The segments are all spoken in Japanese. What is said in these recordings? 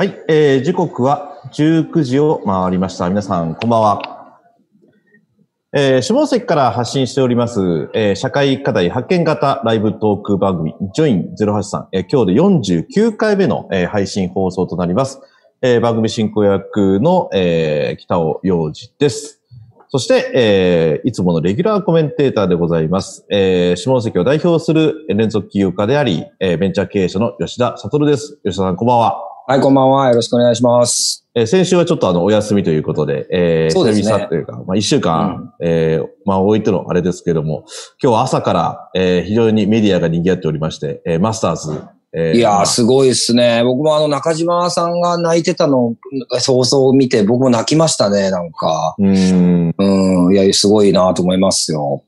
はい、えー、時刻は19時を回りました。皆さん、こんばんは。えー、下関から発信しております、えー、社会課題発見型ライブトーク番組、ジョイン083、えー、今日で49回目の、えー、配信放送となります。えー、番組進行役の、えー、北尾洋二です。そして、えー、いつものレギュラーコメンテーターでございます。えー、下関を代表する連続起業家であり、えー、ベンチャー経営者の吉田悟です。吉田さん、こんばんは。はい、こんばんは。よろしくお願いします。えー、先週はちょっとあの、お休みということで、えー、そうですね。というか、まあ、一週間、うん、えー、まあ、置いてのあれですけども、今日は朝から、えー、非常にメディアが賑わっておりまして、えー、マスターズ、えー、いやー、すごいですね。僕もあの、中島さんが泣いてたの、放送を見て、僕も泣きましたね、なんか。うん。うん。いや、すごいなと思いますよ。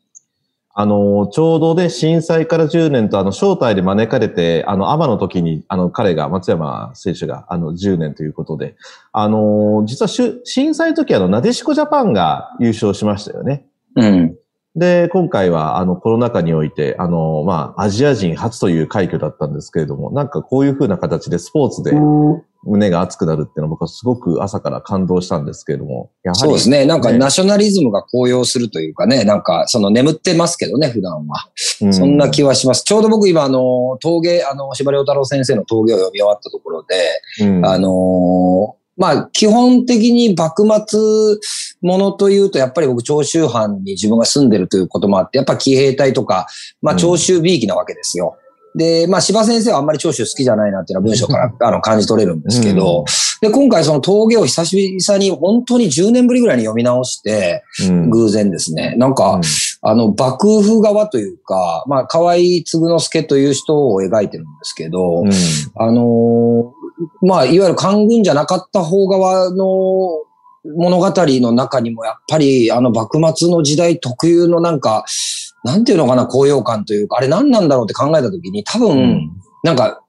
あの、ちょうどで震災から10年と、あの、招待で招かれて、あの、アマの時に、あの、彼が、松山選手が、あの、10年ということで、あの、実は震災の時、あの、なでしこジャパンが優勝しましたよね。うん。で、今回は、あの、コロナ禍において、あの、まあ、アジア人初という快挙だったんですけれども、なんかこういう風な形でスポーツで胸が熱くなるっていうのは僕はすごく朝から感動したんですけれども、やはり、ね、そうですね。なんかナショナリズムが高揚するというかね、なんかその眠ってますけどね、普段は。そんな気はします。ちょうど僕今、あの、峠、あの、司馬遼太郎先生の峠を読み終わったところで、うん、あのまあ、基本的に幕末ものというと、やっぱり僕、長州藩に自分が住んでるということもあって、やっぱ騎兵隊とか、まあ、長州美意気なわけですよ。うん、で、まあ、柴先生はあんまり長州好きじゃないなっていうのは文章からあの感じ取れるんですけど、うん、で、今回その峠を久しぶりに本当に10年ぶりぐらいに読み直して、うん、偶然ですね。なんか、あの、幕府側というか、まあ、河合継之助という人を描いてるんですけど、あのまあ、いわゆる官軍じゃなかった方側の物語の中にもやっぱりあの幕末の時代特有のなんか、なんていうのかな、高揚感というか、あれ何なんだろうって考えたときに多分、うん、なんか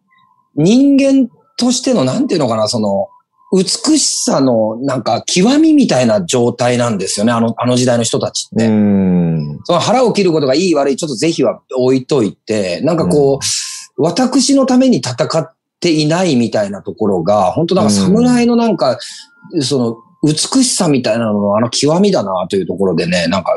人間としてのなんていうのかな、その、美しさのなんか極みみたいな状態なんですよね、あの、あの時代の人たちって。その腹を切ることがいい悪い、ちょっと是非は置いといて、なんかこう、うん、私のために戦っていないみたいなところが、本当なんか侍のなんか、うん、その、美しさみたいなののあの極みだなというところでね、なんか、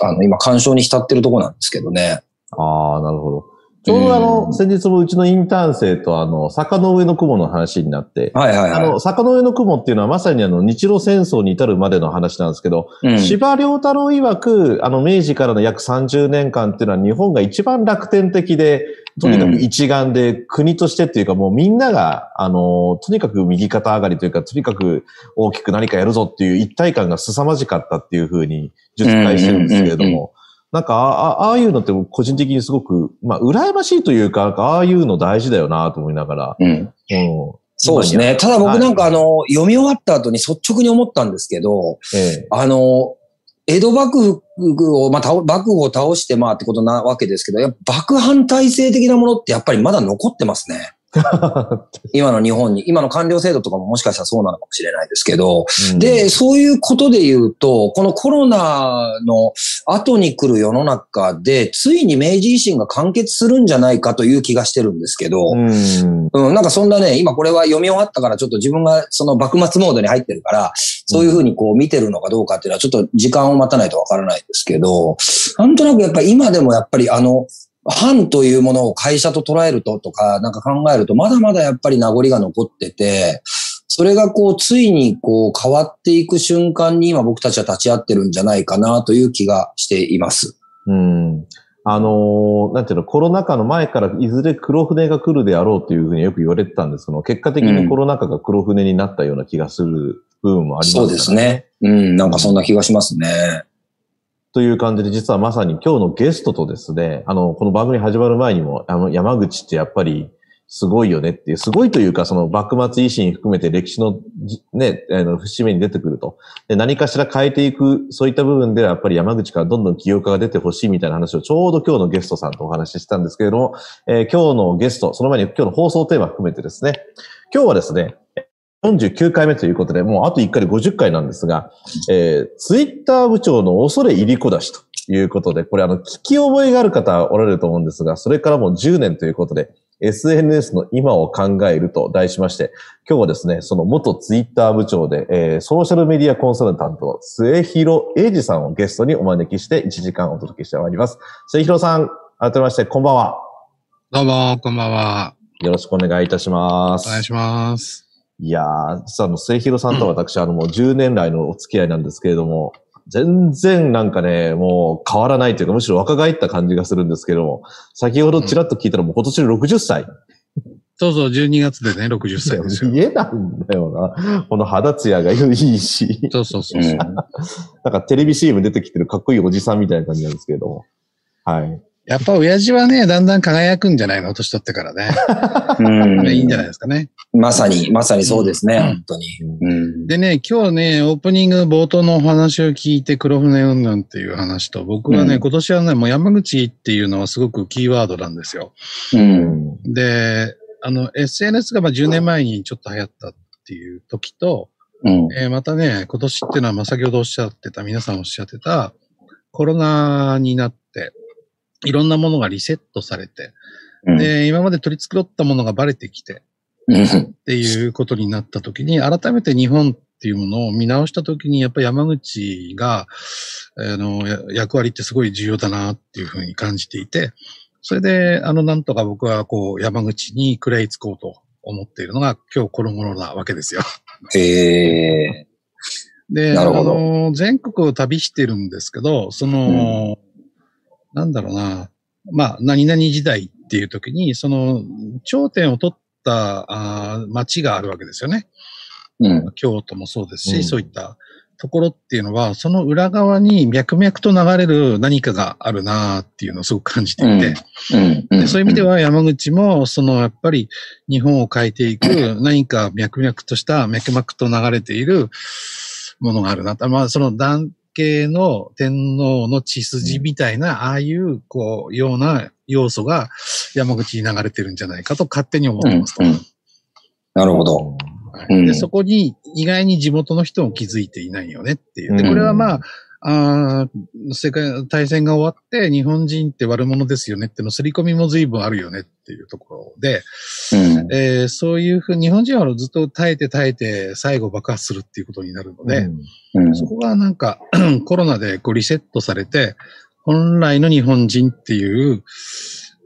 あの、今鑑賞に浸ってるところなんですけどね。ああ、なるほど。ちょうどあの、先日もうちのインターン生とあの、坂の上の雲の話になって、はいはいはい。あの、坂の上の雲っていうのはまさにあの、日露戦争に至るまでの話なんですけど、うん、司馬遼太郎曰く、あの、明治からの約30年間っていうのは日本が一番楽天的で、とにかく一丸で国としてっていうかもうみんなが、あの、とにかく右肩上がりというか、とにかく大きく何かやるぞっていう一体感が凄まじかったっていうふうに述解してるんですけれども、なんか、あああいうのって個人的にすごく、まあ、羨ましいというか、ああいうの大事だよなと思いながら。うん。うん、そうですね。ただ僕なんかあの、はい、読み終わった後に率直に思ったんですけど、ええ、あの、江戸幕府を、まあ、幕府を倒してまあってことなわけですけど、やっぱ幕反体制的なものってやっぱりまだ残ってますね。今の日本に、今の官僚制度とかももしかしたらそうなのかもしれないですけど、うん、で、そういうことで言うと、このコロナの後に来る世の中で、ついに明治維新が完結するんじゃないかという気がしてるんですけど、うん、うん、なんかそんなね、今これは読み終わったからちょっと自分がその幕末モードに入ってるから、そういうふうにこう見てるのかどうかっていうのはちょっと時間を待たないとわからないですけど、なんとなくやっぱり今でもやっぱりあの、反というものを会社と捉えるととか、なんか考えると、まだまだやっぱり名残が残ってて、それがこう、ついにこう、変わっていく瞬間に今僕たちは立ち会ってるんじゃないかなという気がしています。うん。あのー、なんていうの、コロナ禍の前からいずれ黒船が来るであろうというふうによく言われてたんですけど、結果的にコロナ禍が黒船になったような気がする部分もありますね、そうですね。うん、なんかそんな気がしますね。という感じで、実はまさに今日のゲストとですね、あの、この番組始まる前にも、あの、山口ってやっぱりすごいよねっていう、すごいというか、その幕末維新含めて歴史のね、あの、節目に出てくると。で、何かしら変えていく、そういった部分ではやっぱり山口からどんどん起業家が出てほしいみたいな話をちょうど今日のゲストさんとお話ししたんですけれども、えー、今日のゲスト、その前に今日の放送テーマ含めてですね、今日はですね、49回目ということで、もうあと1回で50回なんですが、えー、ツイッター部長の恐れ入り子出しということで、これあの、聞き覚えがある方おられると思うんですが、それからもう10年ということで、SNS の今を考えると題しまして、今日はですね、その元ツイッター部長で、えーソーシャルメディアコンサルタント、末広英二さんをゲストにお招きして1時間お届けしてまいります。末広さん、改めまして、こんばんは。どうも、こんばんは。よろしくお願いいたします。お願いします。いやー、実はあの、末広さんと私、あの、もう10年来のお付き合いなんですけれども、全然なんかね、もう変わらないというか、むしろ若返った感じがするんですけども、先ほどちらっと聞いたらもう今年60歳。そうそう、12月でね、60歳ですよ。家なんだよな。この肌ツヤがいいし、そうそうそうう。んなんかテレビ CM 出てきてるかっこいいおじさんみたいな感じなんですけれども。はい。やっぱ親父はね、だんだん輝くんじゃないの？年取ってからね。うんいいんじゃないですかね。まさに、まさにそうですね、うん本当に。うん。でね、今日ね、オープニング冒頭のお話を聞いて黒船云々っていう話と、僕はね、うん今年はね、もう山口っていうのはすごくキーワードなんですよ。う。うんん。で、あの、SNS がまあ10年前にちょっと流行ったっていう時と、うん。えーまたね、今年っていうのは、まあ、先ほどおっしゃってた、皆さんおっしゃってた、コロナになって、いろんなものがリセットされて、うん。で、今まで取り繕ったものがバレてきて、うんっていうことになったときに、改めて日本っていうものを見直したときに、やっぱり山口が、あの、や役割ってすごい重要だなっていうふうに感じていて、それで、あの、なんとか僕はこう、山口に食らいつこうと思っているのが、今日この頃なわけですよ。へえ。で、なるほどあの、全国を旅してるんですけど、その、なんだろうな、まあ、何々時代っていう時に、その、頂点を取ったあー町があるわけですよね。うん。京都もそうですし、うんそういったところっていうのは、その裏側に脈々と流れる何かがあるなっていうのをすごく感じていて、うん。そういう意味では山口も、そのやっぱり日本を変えていく何か脈々とした脈々と流れているものがあるなと。まあその男系の天皇の血筋みたいな、ああいうこう、ような要素が山口に流れてるんじゃないかと勝手に思ってますと。うんうんなるほど。で、そこに意外に地元の人も気づいていないよねっていう。で、うんこれはまあ、あー世界大戦が終わって日本人って悪者ですよねっての刷り込みも随分あるよねっていうところで、うん。えーそういうふうに日本人はずっと耐えて耐えて最後爆発するっていうことになるので、うん。そこがなんか コロナでこうリセットされて、本来の日本人っていう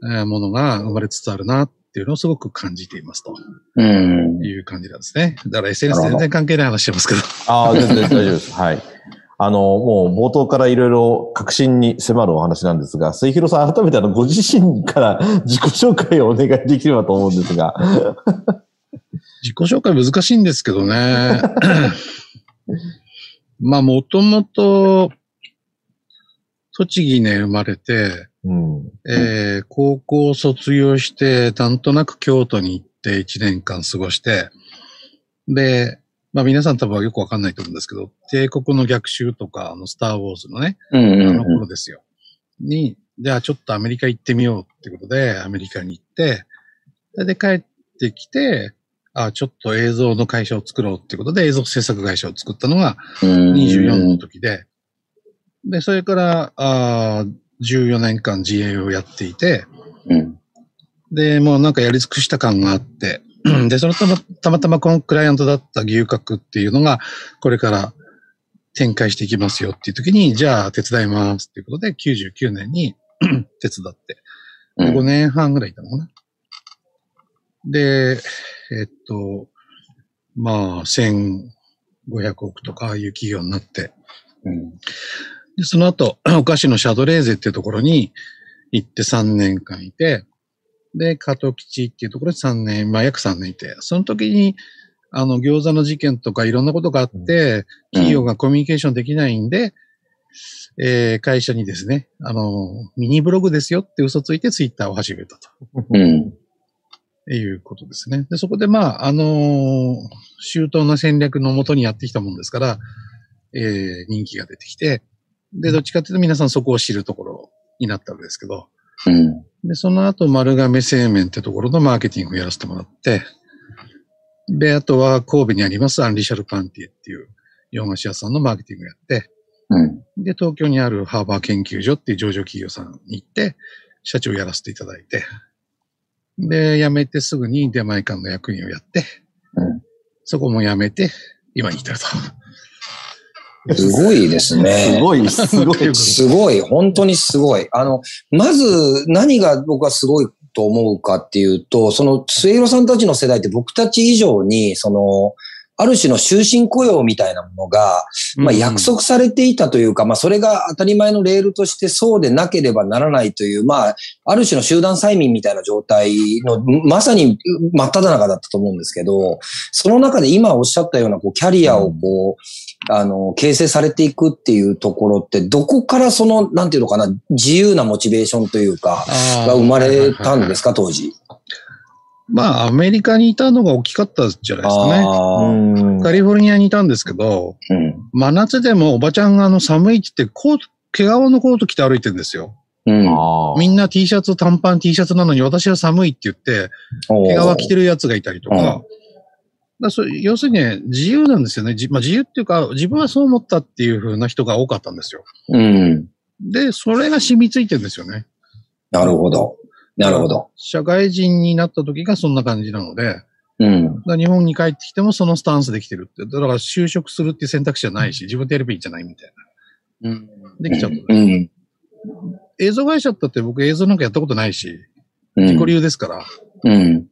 えーものが生まれつつあるなっていうのをすごく感じていますとうん。いう感じなんですね。だから SNS 全然関係ない話してますけど。ああ、全然大丈夫です。はい。あの、もう冒頭からいろいろ確信に迫るお話なんですが、末広さん改めてあの、ご自身から 自己紹介をお願いできればと思うんですが。自己紹介難しいんですけどね。まあ、もともと、栃木ね、生まれて、うん。えー高校卒業して、なんとなく京都に行って1年間過ごして、で、まあ皆さん多分よくわかんないと思うんですけど、帝国の逆襲とか、あの、スターウォーズのね、うん。あのうん。頃ですよ。に、じゃあちょっとアメリカ行ってみようってことで、アメリカに行って、で帰ってきて、あちょっと映像の会社を作ろうってことで映像制作会社を作ったのがうん。24の時で、で、それから、あー14年間自営をやっていて、うん。で、もうなんかやり尽くした感があって、で、そのたまたまたまこのクライアントだった牛角っていうのが、これから展開していきますよっていう時に、じゃあ手伝いますっていうことで、99年に 手伝って、で5年半ぐらいいたのかな。で、えっと、まあ、1500億とかああいう企業になって、うん。で、その後、お菓子のシャドレーゼっていうところに行って3年間いて、で、加藤吉っていうところで3年、まあ約3年いて、その時に、あの、餃子の事件とかいろんなことがあって、企業がコミュニケーションできないんで、えー会社にですね、あの、ミニブログですよって嘘ついてツイッターを始めたとうん。いうことですね。で、そこでまあ、あのー周到な戦略のもとにやってきたもんですから、えー人気が出てきて、で、どっちかっていうと皆さんそこを知るところになったわけですけど、うん。で、その後、丸亀製麺ってところのマーケティングをやらせてもらって、で、あとは神戸にありますアンリシャルパンティエっていう洋菓子屋さんのマーケティングをやって、うん。で、東京にあるハーバー研究所っていう上場企業さんに行って、社長をやらせていただいて、で、辞めてすぐに出前館の役員をやって、うんそこも辞めて、今に至ると。すごいですね。すごい、すごい。すごい、本当にすごい。あの、まず何が僕はすごいと思うかっていうと、その末広さんたちの世代って僕たち以上に、その、ある種の終身雇用みたいなものが、まあ約束されていたというか、まあそれが当たり前のレールとしてそうでなければならないという、まあ、ある種の集団催眠みたいな状態の、まさに真っ只中だったと思うんですけど、その中で今おっしゃったようなこうキャリアをこう、あの、形成されていくっていうところって、どこからその、なんていうのかな、自由なモチベーションというか、が生まれたんですか、当時？まあ、アメリカにいたのが大きかったじゃないですかね。カリフォルニアにいたんですけど、うん。真夏でもおばちゃんがあの寒いって言って、コート、毛皮のコート着て歩いてるんですよ。うん。みんな T シャツ、短パン T シャツなのに私は寒いって言って、毛皮着てるやつがいたりとか、うんだからそれ要するにね、自由なんですよね。じまあ、自由っていうか、自分はそう思ったっていう風な人が多かったんですよ。うん。で、それが染みついてるんですよね。なるほど。なるほど。社会人になった時がそんな感じなので、うん。ら日本に帰ってきてもそのスタンスできてるって。だから就職するっていう選択肢はないし、自分でやればいいんじゃないみたいな。うん。できちゃった。うん。映像会社だって僕映像なんかやったことないし、うん。自己流ですから。うん。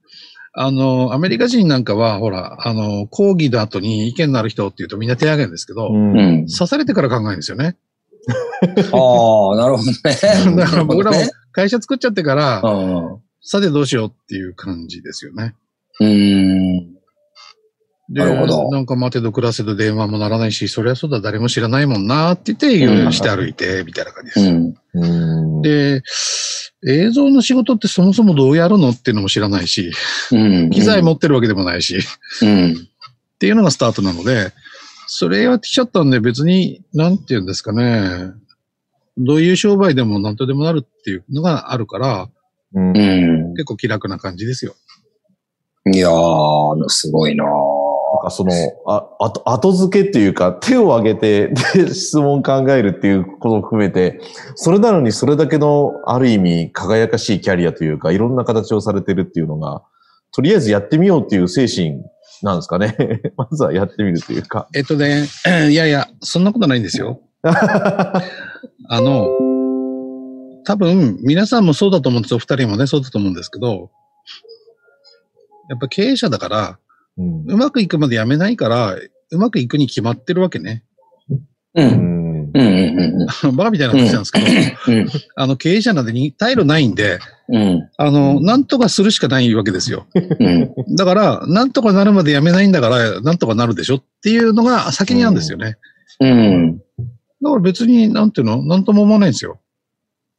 あの、アメリカ人なんかは、ほら、あの、講義の後に意見のある人って言うとみんな手挙げるんですけど、うんうん。刺されてから考えるんですよね。ああ、なるほどね。だから僕らもね会社作っちゃってから、うん。さてどうしようっていう感じですよね。うん。で、なるほどなんか待てど暮らせど電話もならないし、そりゃそうだ誰も知らないもんなって言ってして歩いて、みたいな感じです。うん。うんで、映像の仕事ってそもそもどうやるのっていうのも知らないし、うん。機材持ってるわけでもないし、っうん。ていうのがスタートなので、それやってきちゃったんで別に、なんていうんですかね、どういう商売でも何とでもなるっていうのがあるから、うんうん。結構気楽な感じですよ。いやー、すごいなーなんかその、あ、あと、後付けっていうか、手を挙げて、で、質問考えるっていうことを含めて、それなのにそれだけの、ある意味、輝かしいキャリアというか、いろんな形をされてるっていうのが、とりあえずやってみようっていう精神なんですかね。まずはやってみるというか。えっとね、いやいや、そんなことないんですよ。あの、多分、皆さんもそうだと思うんですよ。お二人もね、そうだと思うんですけど、やっぱ経営者だから、うんうまくいくまでやめないから、うまくいくに決まってるわけね。う。うんんうん。うん。バカみたいな話なんですけど、うん。あの、経営者なんでに退路ないんで、うん。あの、なんとかするしかないわけですよ。うん。だから、なんとかなるまでやめないんだから、なんとかなるでしょっていうのが先にあるんですよね。うん。だから別に、なんていうのなんとも思わないんですよ。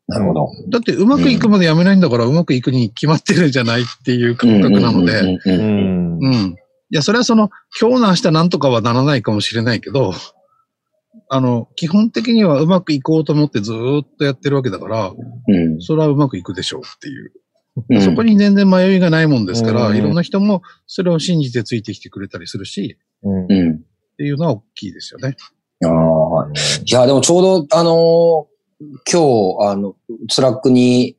なるほど。だってうまくいくまでやめないんだから、うまくいくに決まってるじゃないっていう感覚なので、うん。いや、それはその、今日の明日なんとかはならないかもしれないけど、あの、基本的にはうまくいこうと思ってずーっとやってるわけだから、うんそれはうまくいくでしょうっていう。うん。そこに全然迷いがないもんですから、うんいろんな人もそれを信じてついてきてくれたりするし、うんうん。っていうのは大きいですよね。ああ。いや、でもちょうど、あのー今日、あの、スラックに、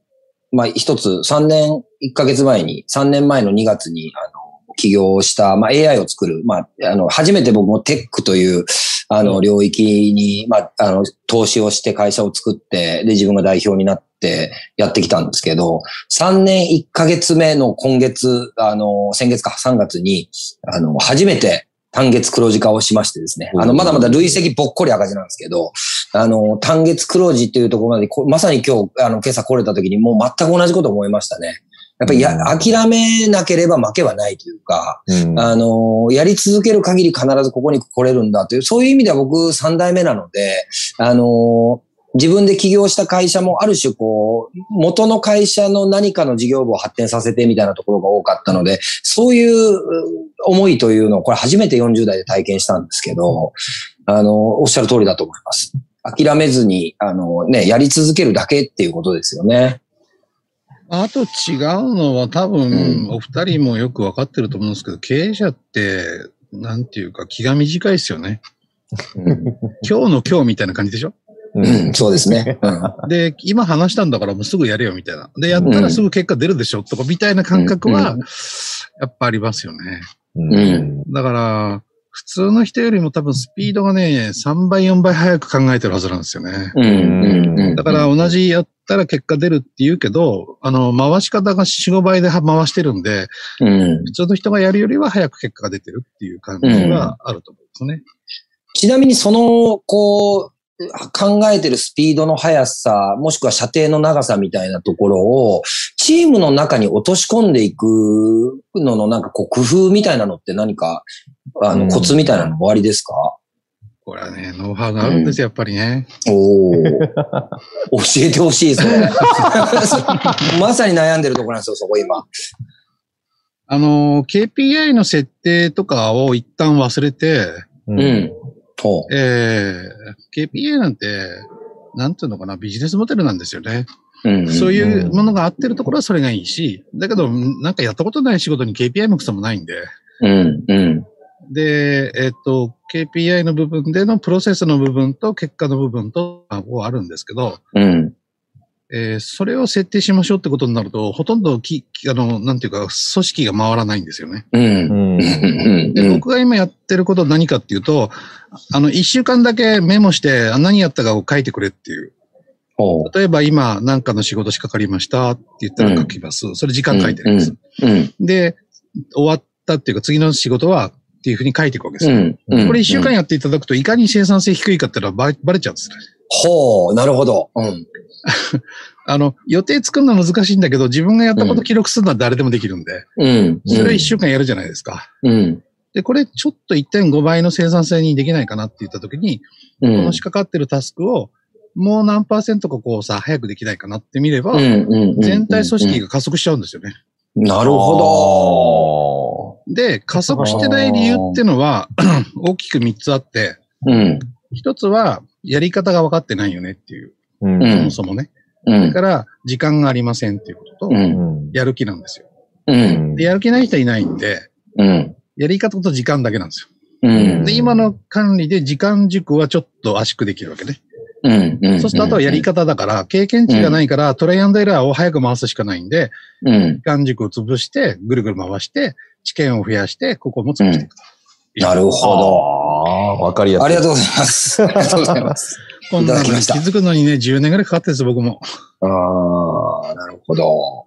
まあ、一つ、3年1ヶ月前に、3年前の2月に、あの、起業した、まあ、AI を作る、まあ、あの、初めて僕もテックという、あの、領域に、まあ、あの、投資をして会社を作って、で、自分が代表になってやってきたんですけど、3年1ヶ月目の今月、あの、先月か、3月に、あの、初めて単月黒字化をしましてですね、あの、まだまだ累積ぼっこり赤字なんですけど、あの、単月黒字っていうところまでこ、まさに今日、あの、今朝来れた時にもう全く同じこと思いましたね。やっぱりや、諦めなければ負けはないというか、うん。あの、やり続ける限り必ずここに来れるんだという、そういう意味では僕三代目なので、あの、自分で起業した会社もある種こう、元の会社の何かの事業部を発展させてみたいなところが多かったので、そういうう思いというのをこれ初めて40代で体験したんですけど、あの、おっしゃる通りだと思います。諦めずに、あのね、やり続けるだけっていうことですよね。あと違うのは多分、うんお二人もよくわかってると思うんですけど、経営者って、なんていうか気が短いですよね。うん今日の今日みたいな感じでしょ？うん、そうですね。うんで、今話したんだからもうすぐやれよみたいな。で、やったらすぐ結果出るでしょとかみたいな感覚はうん、やっぱありますよね。うん。だから、普通の人よりも多分スピードがね、3倍、4倍早く考えてるはずなんですよね。うんうんうんだから同じやったら結果出るって言うけど、あの、回し方が4、5倍で回してるんで、うん普通の人がやるよりは早く結果が出てるっていう感じはあると思うんですね。ちなみにその、こう、考えてるスピードの速さ、もしくは射程の長さみたいなところを、チームの中に落とし込んでいくののなんかこう工夫みたいなのって何か、あの、うんコツみたいなの終わりですか、これはね、ノウハウがあるんですよ、やっぱりね。おお。教えてほしい、それ。まさに悩んでるところなんですよ、そこ今。あの、KPI の設定とかを一旦忘れて、ううん。ほう。えー、KPI なんて、なんていうのかな、ビジネスモデルなんですよね。うんそういうものが合ってるところはそれがいいし、だけど、なんかやったことない仕事に KPI もクソもないんで、うん、うん。で、えっと、KPI の部分でのプロセスの部分と結果の部分と、ああるんですけど、うん。えーそれを設定しましょうってことになると、ほとんどき、きあの、なんていうか、組織が回らないんですよね。うん。うん。うん。で、僕が今やってることは何かっていうと、あの、一週間だけメモして、あ何やったかを書いてくれっていう。ほう。例えば今、何かの仕事しかかりましたって言ったら書きます。それ時間書いてるんです。うん。で、終わったっていうか、次の仕事はっていうふうに書いていくわけですよ。うん。うんこれ一週間やっていただくと、いかに生産性低いかっていうのはバレバレちゃうんですね。ほう、なるほど。うん。あの、予定作るのは難しいんだけど、自分がやったこと記録するのは誰でもできるんで、うん。それを一週間やるじゃないですか。うん。で、これちょっと1.5倍の生産性にできないかなって言ったときに、うん。この仕掛かってるタスクを、もう何パーセントかこうさ、早くできないかなって見れば、全体組織が加速しちゃうんですよね。なるほで、加速してない理由ってのは、大きく3つあって、ど。うん。一つは、やり方が分かってないよねっていう、うん。うんそもそもね。うん。それから、時間がありませんっていうことと、うん。やる気なんですよ。うん。で、やる気ない人はいないんで、うん。やり方と時間だけなんですよ。うん。で、今の管理で時間軸はちょっと圧縮できるわけね。うん。うん。そうすると、あとはやり方だから、経験値がないから、トライアンドエラーを早く回すしかないんで、うん。時間軸を潰して、ぐるぐる回して、知見を増やして、ここも潰していくと。なるほど。わかりやすい。ありがとうございます。ありがとうございます。こんなのに気づくのにね、10年ぐらいかかってるんです、僕も。ああ、なるほど。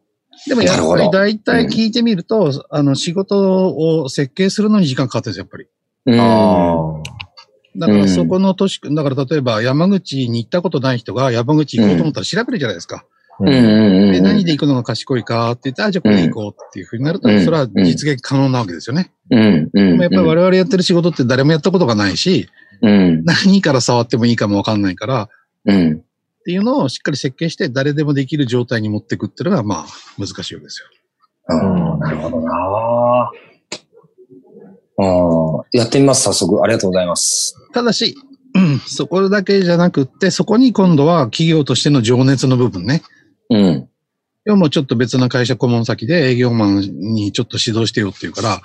でもやっぱりなるほど大体聞いてみると、あの、仕事を設計するのに時間かかってるんですよ、やっぱり。うん。あだからそこの都市、だから例えば山口に行ったことない人が山口行こうと思ったら調べるじゃないですか。ーうんうんうん。で、何で行くのが賢いか？って言ったら、あじゃあこれで行こうっていうふうになると、うんそれは実現可能なわけですよね。うんうん。でもやっぱり我々やってる仕事って誰もやったことがないし、うん。何から触ってもいいかもわかんないから、うん。っていうのをしっかり設計して誰でもできる状態に持っていくっていうのが、まあ、難しいわけですよ。うん。なるほどなうん。やってみます、早速。ありがとうございます。ただし、うんそこだけじゃなくって、そこに今度は企業としての情熱の部分ね。うん。要はもうちょっと別な会社顧問先で営業マンにちょっと指導してよっていうから、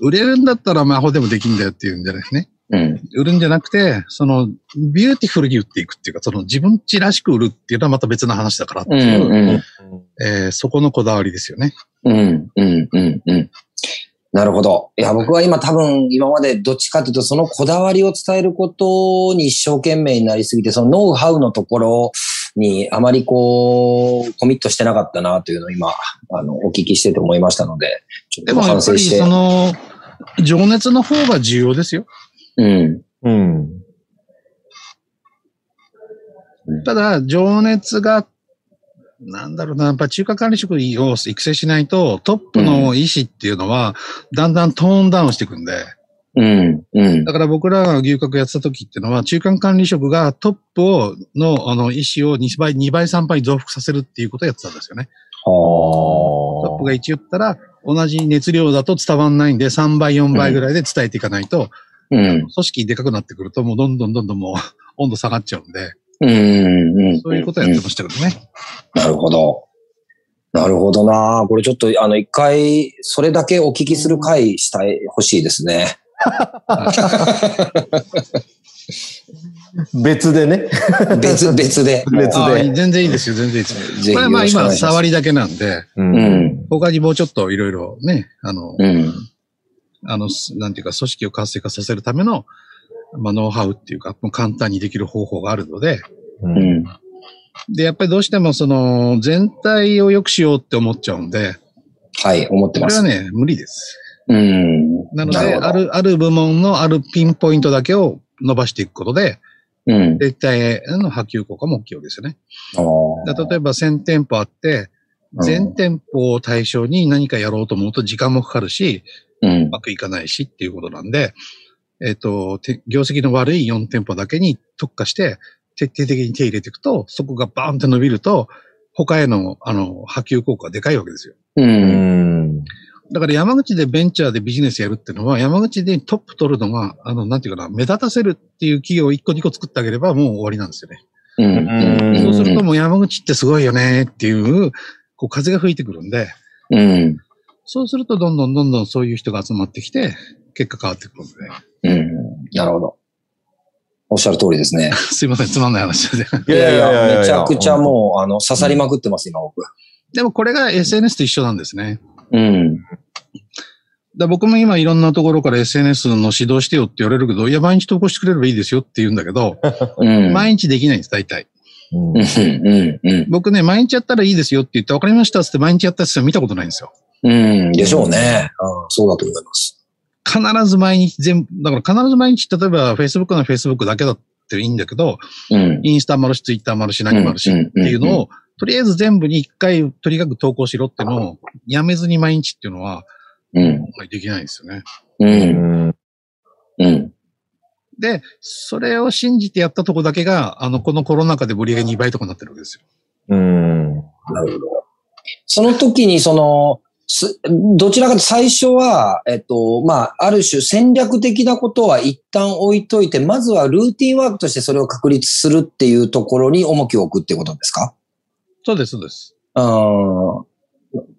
売れるんだったらアホでもできんだよっていうんじゃないですね。うん。売るんじゃなくて、その、ビューティフルに売っていくっていうか、その自分ちらしく売るっていうのはまた別な話だからってうん。いう、うん。えーそこのこだわりですよね。うん。うん。うん。うん。なるほど。いや、僕は今多分、今までどっちかというと、そのこだわりを伝えることに一生懸命になりすぎて、そのノウハウのところにあまりこう、コミットしてなかったなというのを今、あの、お聞きしてて思いましたので、ちょっとでもやっぱり反省して。その、情熱の方が重要ですよ。うん。うん。ただ、情熱が、なんだろうな、やっぱ中華管理職を育成しないと、トップの意思っていうのは、だんだんトーンダウンしていくんで、うん。うんだ。から僕らが牛角やってた時っていうのは、中間管理職がトップを、の、あの、意思を2倍、2倍、3倍増幅させるっていうことをやってたんですよね。トップが1言ったら、同じ熱量だと伝わんないんで、3倍、4倍ぐらいで伝えていかないと、うん。組織でかくなってくると、もうどんどんどんどんもう温度下がっちゃうんで、うん。うん。そういうことやってましたけどね。なるほど。なるほどなこれちょっと、あの、一回、それだけお聞きする回したい、欲しいですね。別でね。別、別で。別で。全然いいですよ、全然いいですよ。これはまあ今、触りだけなんで、う。うんん。他にもうちょっといろいろね、あの、うん。あの、すなんていうか、組織を活性化させるための、まあ、ノウハウっていうか、もう簡単にできる方法があるので、う。うんん。で、やっぱりどうしてもその、全体を良くしようって思っちゃうんで、はい、思ってます。これはね、無理です。うん。なので、ある、ある部門のあるピンポイントだけを伸ばしていくことで、うん。絶対への波及効果も大きいわけですよね。例えば1000店舗あって、うん全店舗を対象に何かやろうと思うと時間もかかるし、うんう。まくいかないしっていうことなんで、えっ、と、て業績の悪い4店舗だけに特化して、徹底的に手入れていくと、そこがバーンって伸びると、他への、あの、波及効果がでかいわけですよ。う。うんん。だから山口でベンチャーでビジネスやるっていうのは、山口でトップ取るのが、あの、なんていうかな、目立たせるっていう企業を1個2個作ってあげればもう終わりなんですよね。うん。うんそうするともう山口ってすごいよねっていう、こう風が吹いてくるんで、うん。そうするとどんどんどんどんそういう人が集まってきて、結果変わってくるんで。うん。なるほど。おっしゃる通りですね。すいません、つまんない話で。いやいや、めちゃくちゃもう、あの、刺さりまくってます、今僕。でもこれが SNS と一緒なんですね。うん。だ僕も今いろんなところから SNS の指導してよって言われるけど、いや、毎日投稿してくれればいいですよって言うんだけど、うん。毎日できないんです、大体。うんうん。うん。うん。僕ね、毎日やったらいいですよって言って、わかりましたっつって毎日やった人は見たことないんですよ。うん。でしょうね。うんそうだと思います。必ず毎日全部、だから必ず毎日、例えば Facebook の Facebook だけだっていいんだけど、うん。インスタもあるし、ツイッターもあるし、何もあるしっていうのを、とりあえず全部に一回、とにかく投稿しろってのを、やめずに毎日っていうのは、うん。できないんですよね。う。うんん。うん。で、それを信じてやったとこだけが、あの、このコロナ禍で売り上げ2倍とかになってるわけですよ。うん。なるほど。その時に、その、すどちらかと最初は、えっと、まあ、ある種戦略的なことは一旦置いといて、まずはルーティンワークとしてそれを確立するっていうところに重きを置くっていうことですか？そうです、そうです。うん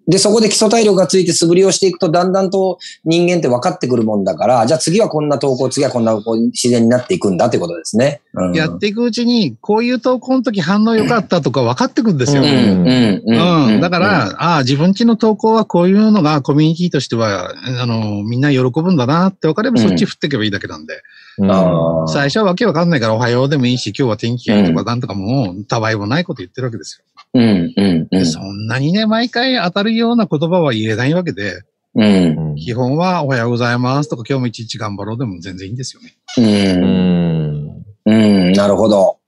で、そこで基礎体力がついて素振りをしていくと、だんだんと人間って分かってくるもんだから、じゃあ次はこんな投稿、次はこんな、自然になっていくんだってことですね。うんやっていくうちに、こういう投稿の時反応良かったとか分かってくるんですよ。うん、うん、だから、ああ、自分ちの投稿はこういうのがコミュニティとしては、あの、みんな喜ぶんだなって分かればそっち振っていけばいいだけなんで。あ最初はわけわかんないからおはようでもいいし、今日は天気がいいとかなんとかもう、たわいもないこと言ってるわけですよ。うん、うん、うでん。そんなにね、毎回当たるような言葉は言えないわけで、うん、基本はおはようございますとか今日も一日頑張ろうでも全然いいんですよね。う。うんん。うん、なるほど。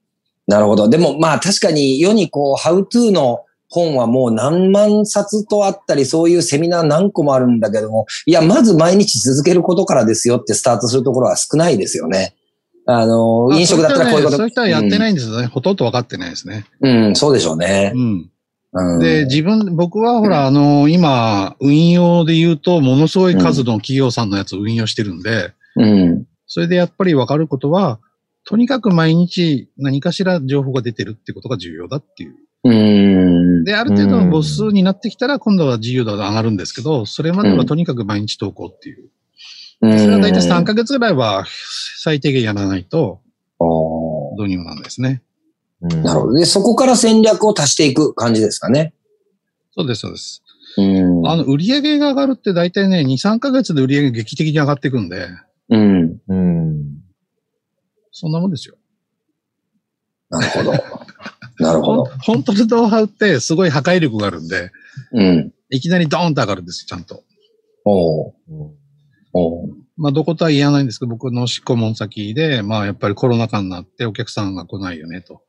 なるほど。でも、まあ確かに世にこう、ハウトゥーの本はもう何万冊とあったり、そういうセミナー何個もあるんだけども、いや、まず毎日続けることからですよってスタートするところは少ないですよね。あの、飲食だったらこういうこと。そういう人はやってないんですよね。ほとんど分かってないですね。うん、うん、そうでしょうねう。ん。うん、で、自分、僕はほら、あの、今、運用で言うと、ものすごい数の企業さんのやつを運用してるんで、うん、それでやっぱり分かることは、とにかく毎日何かしら情報が出てるってことが重要だっていう。うん、で、ある程度の母数になってきたら、今度は自由度が上がるんですけど、それまではとにかく毎日投稿っていう。うん。それは大体3ヶ月ぐらいは最低限やらないと、おーどうにもなんないですね。なるほど。で、そこから戦略を足していく感じですかね。そうです、そうです。うん。あの、売り上げが上がるって大体ね、2、3ヶ月で売り上げ劇的に上がっていくんで、うん。うん。そんなもんですよ。なるほど。なるほど。本当のノウハウってすごい破壊力があるんで、うん。いきなりドーンと上がるんですよ、ちゃんと。おうおうまあ、どことは言えないんですけど、僕の執行問先で、まあ、やっぱりコロナ禍になってお客さんが来ないよねと。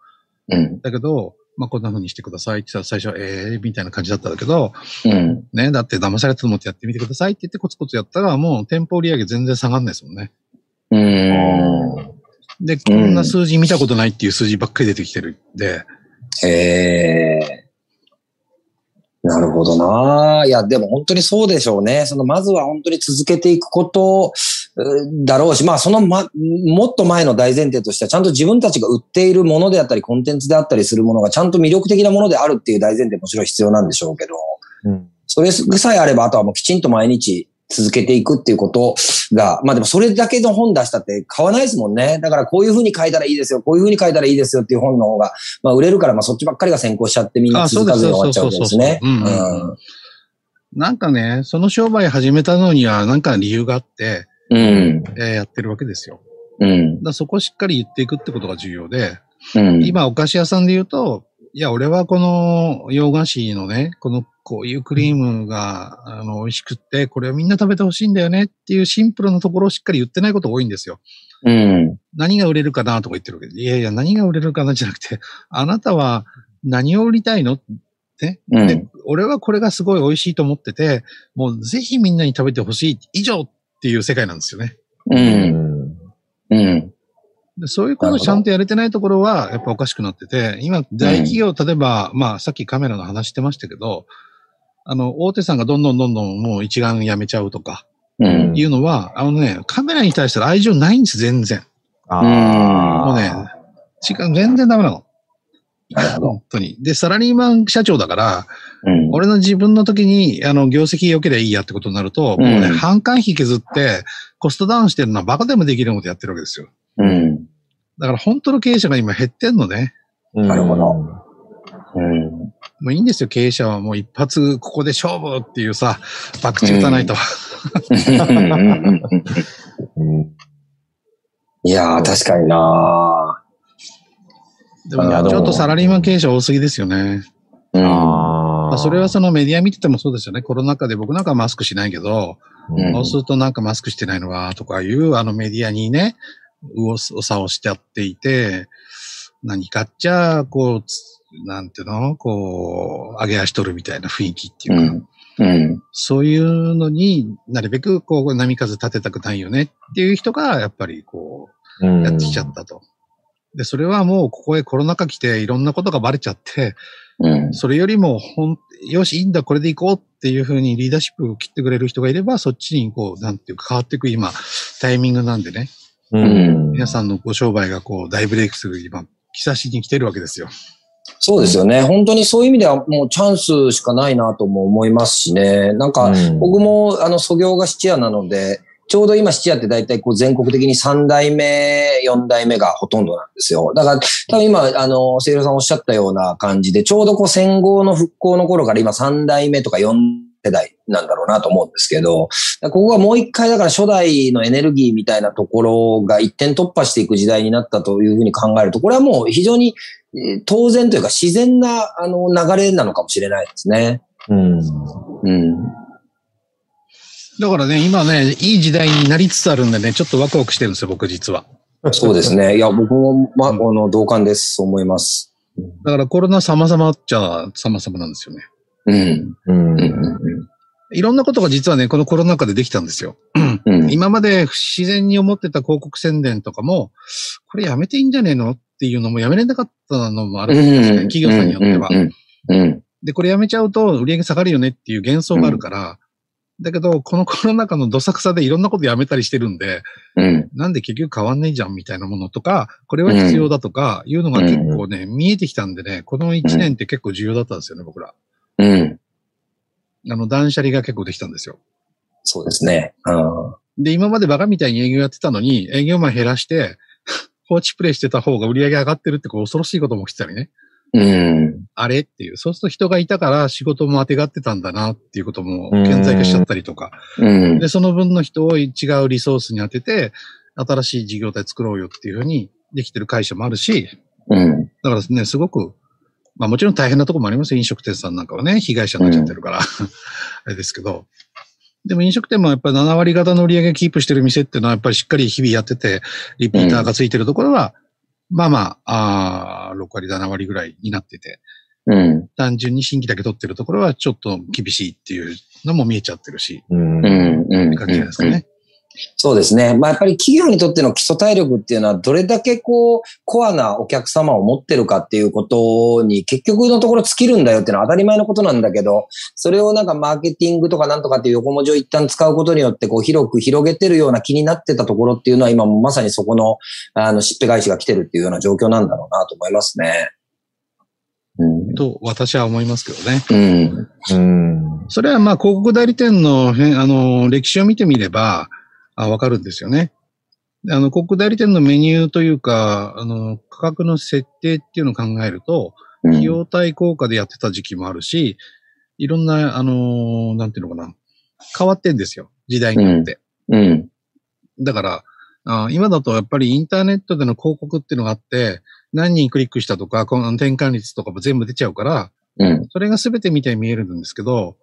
うん。だけど、まあ、こんな風にしてくださいって言ったら最初は、ええー、みたいな感じだったんだけど、うん。ね、だって騙されたと思ってやってみてくださいって言ってコツコツやったら、もう店舗売上全然下がんないですもんね。うん。で、こんな数字見たことないっていう数字ばっかり出てきてるんで、へえ。なるほどな。いや、でも本当にそうでしょうね。その、まずは本当に続けていくことうだろうし、まあ、そのま、もっと前の大前提としては、ちゃんと自分たちが売っているものであったり、コンテンツであったりするものが、ちゃんと魅力的なものであるっていう大前提もちろん必要なんでしょうけど、うん。それさえあれば、あとはもうきちんと毎日続けていくっていうことが、まあでもそれだけの本出したって買わないですもんね。だからこういうふうに書いたらいいですよ、こういうふうに書いたらいいですよっていう本の方が、まあ売れるから、まあそっちばっかりが先行しちゃってみんな続かずに終わっちゃうんですね。なんかね、その商売始めたのにはなんか理由があって、うん、えー、やってるわけですよ。うん、だそこをしっかり言っていくってことが重要で、うん、今お菓子屋さんで言うと、いや、俺はこの洋菓子のね、このこういうクリームが、あの、美味しくって、これをみんな食べてほしいんだよねっていうシンプルなところをしっかり言ってないこと多いんですよ。うん。何が売れるかなとか言ってるわけで。いやいや、何が売れるかなじゃなくて、あなたは何を売りたいの？って、うん、で、俺はこれがすごい美味しいと思ってて、もうぜひみんなに食べてほしい以上っていう世界なんですよね。うん。うん。そういうことをちゃんとやれてないところは、やっぱおかしくなってて、今、大企業、例えば、まあ、さっきカメラの話してましたけど、あの、大手さんがどんどんどんどんもう一眼やめちゃうとか、いうのは、あのね、カメラに対して愛情ないんです、全然。ああ。もうね、違う、全然ダメなの。なるほど。本当に。で、サラリーマン社長だから、うん、俺の自分の時に、あの、業績良ければいいやってことになると、うん、もうね、半管費削って、コストダウンしてるのはバカでもできることやってるわけですよ。うん。だから本当の経営者が今減ってんのね。なるほど。うん。もういいんですよ、経営者はもう一発ここで勝負っていうさ、バクチ打たないと。いやー、確かになでも、ちょっとサラリーマン経営者多すぎですよね。うん。まあ、それはそのメディア見ててもそうですよね。コロナ禍で僕なんかマスクしないけど、うん、そうするとなんかマスクしてないのはとかいうあのメディアにね、うおさをしちゃっていて、何かっちゃ、こう、なんていうのこう、上げ足取るみたいな雰囲気っていうか、うん、うん、そういうのになるべくこう波風立てたくないよねっていう人がやっぱりこう、やってきちゃったと。で、それはもうここへコロナ禍来ていろんなことがバレちゃって、うん、それよりも、ほん、よし、いいんだ、これで行こうっていうふうにリーダーシップを切ってくれる人がいれば、そっちにこう、なんていうか変わっていく今、タイミングなんでね。うん、皆さんのご商売がこう大ブレイクする今、兆しに来てるわけですよ。そうですよね。本当にそういう意味ではもうチャンスしかないなとも思いますしね。なんか、僕もあの、素業が質屋なので、ちょうど今質屋って大体こう全国的に3代目、4代目がほとんどなんですよ。だから多分今、あの、せいろさんおっしゃったような感じで、ちょうどこう戦後の復興の頃から今3代目とか4世代なんだろうなと思うんですけど、ここがもう一回だから初代のエネルギーみたいなところが一点突破していく時代になったというふうに考えると、これはもう非常に当然というか自然なあの流れなのかもしれないですね。うん。うん。だからね、今ね、いい時代になりつつあるんでね、ちょっとワクワクしてるんですよ、僕実は。そうですね。いや、僕も、ま、あの、同感です。そう思います。だからコロナ様々っちゃ様々なんですよね。うん。うん。いろんなことが実はね、このコロナ禍でできたんですよ。うん、今まで不自然に思ってた広告宣伝とかも、これやめていいんじゃねえのっていうのもやめれなかったのもあるんですね。企業さんによっては。で、これやめちゃうと売り上げ下がるよねっていう幻想があるから、だけど、このコロナ禍のどさくさでいろんなことやめたりしてるんで、うん、なんで結局変わんねえじゃんみたいなものとか、これは必要だとかいうのが結構ね、見えてきたんでね、この1年って結構重要だったんですよね、僕ら。うん。あの、断捨離が結構できたんですよ。そうですね。うん。で、今までバカみたいに営業やってたのに、営業マン減らして、放置プレイしてた方が売り上げ上がってるってこう恐ろしいことも起きてたりね。うん。あれっていう。そうすると人がいたから仕事も当てがってたんだなっていうことも顕在化しちゃったりとか。うん。で、その分の人を違うリソースに当てて、新しい事業体作ろうよっていうふうにできてる会社もあるし、うん。だからね、すごくまあもちろん大変なところもありますよ。飲食店さんなんかはね、被害者になっちゃってるから、うん、あれですけど。でも飲食店もやっぱり7割方の売り上げキープしてる店っていうのはやっぱりしっかり日々やってて、リピーターがついてるところは、うん、まあまあ、あ6割、7割ぐらいになってて、うん、単純に新規だけ取ってるところはちょっと厳しいっていうのも見えちゃってるし、うん、うん、感じですかね。そうですね。まあ、やっぱり企業にとっての基礎体力っていうのは、どれだけこう、コアなお客様を持ってるかっていうことに、結局のところ尽きるんだよっていうのは当たり前のことなんだけど、それをなんかマーケティングとかなんとかっていう横文字を一旦使うことによって、こう、広く広げてるような気になってたところっていうのは、今もまさにそこの、あの、しっぺ返しが来てるっていうような状況なんだろうなと思いますね。うん。と私は思いますけどね。うん。うん。それはまあ広告代理店のあの歴史を見てみればあわかるんですよね。であの広告代理店のメニューというか、あの価格の設定っていうのを考えると、費用対効果でやってた時期もあるし、いろんな、あのなんていうのかな、変わってんですよ。時代によって。うん。だからあ、今だとやっぱりインターネットでの広告っていうのがあって、何人クリックしたとか、この転換率とかも全部出ちゃうから、うん。それが全てみたいに見えるんですけど、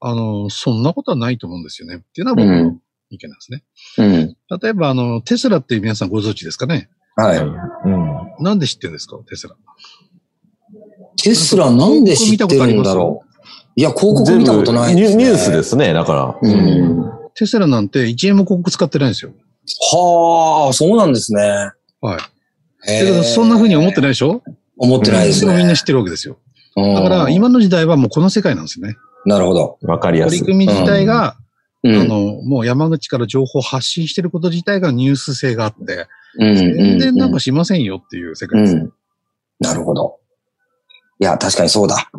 あの、そんなことはないと思うんですよね。っていうのは僕のうん意見なんですね。うん。例えば、あの、テスラって皆さんご存知ですかね？はい。うん。なんで知ってるんですか？テスラ。テスラなんで知ってるんだろう？いや、広告見たことないです、ね。ニュニュースですね、だから。うん。テスラなんて1円も広告使ってないんですよ。はあ、そうなんですね。はい。へだけど、そんな風に思ってないでしょ？思ってないですね。でもみんな知ってるわけですよ。うんだから、今の時代はもうこの世界なんですよね。なるほど。わかりやすい。取り組み自体が、うん。あの、もう山口から情報を発信してること自体がニュース性があって、うん、全然なんうかしませんよっていう世ん界です。うん。なるほど。いや、確かにそうだ。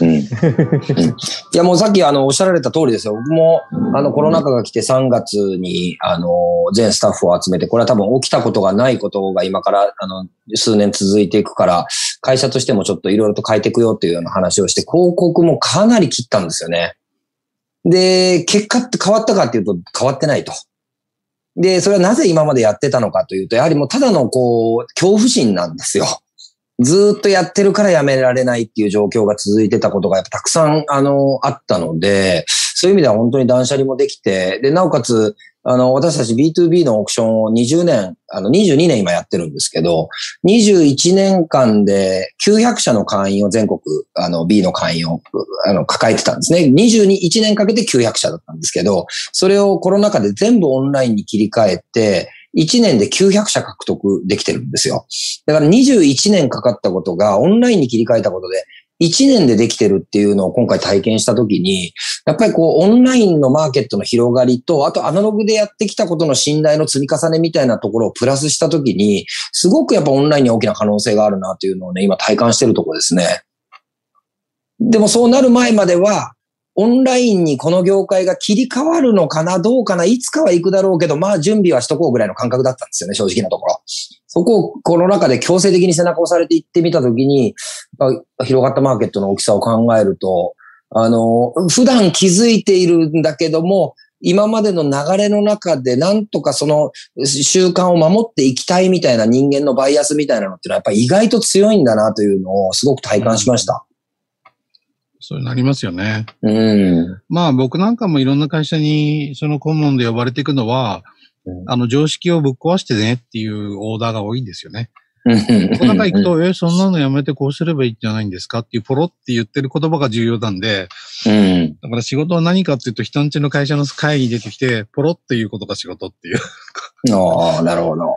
うん。うんいや、もうさっきあの、おっしゃられた通りですよ。僕も、あの、コロナ禍が来て3月に、あの、全スタッフを集めて、これは多分起きたことがないことが今から、あの、数年続いていくから、会社としてもちょっといろいろと変えていくよっていうような話をして、広告もかなり切ったんですよね。で、結果って変わったかっていうと変わってないと。で、それはなぜ今までやってたのかというと、やはりもうただのこう、恐怖心なんですよ。ずっとやってるからやめられないっていう状況が続いてたことがやっぱたくさん、あの、あったので、そういう意味では本当に断捨離もできて、で、なおかつ、あの、私たち B2B のオークションを20年、あの、22年今やってるんですけど、21年間で900社の会員を全国、あの、B の会員を、あの、抱えてたんですね。22、1年かけて900社だったんですけど、それをコロナ禍で全部オンラインに切り替えて、1年で900社獲得できてるんですよ。だから21年かかったことがオンラインに切り替えたことで、1年でできてるっていうのを今回体験したときに、やっぱりこう、オンラインのマーケットの広がりと、あとアナログでやってきたことの信頼の積み重ねみたいなところをプラスしたときに、すごくやっぱオンラインに大きな可能性があるなというのをね、今体感してるところですね。でもそうなる前までは、オンラインにこの業界が切り替わるのかな、どうかな、いつかは行くだろうけど、まあ準備はしとこうぐらいの感覚だったんですよね、正直なところ。そこをコロナ禍で強制的に背中を押されて行ってみたときに、広がったマーケットの大きさを考えると、あの、普段気づいているんだけども、今までの流れの中でなんとかその習慣を守っていきたいみたいな人間のバイアスみたいなのってのはやっぱり意外と強いんだなというのをすごく体感しました。そうなりますよね。うん。まあ僕なんかもいろんな会社にその顧問で呼ばれていくのは、うんあの常識をぶっ壊してねっていうオーダーが多いんですよね。うんこの中行くと、え、そんなのやめてこうすればいいんじゃないんですかっていうポロって言ってる言葉が重要なんで、うん。だから仕事は何かっていうと人んちの会社の会議に出てきて、ポロっていうことが仕事っていう。ああ、なるほど。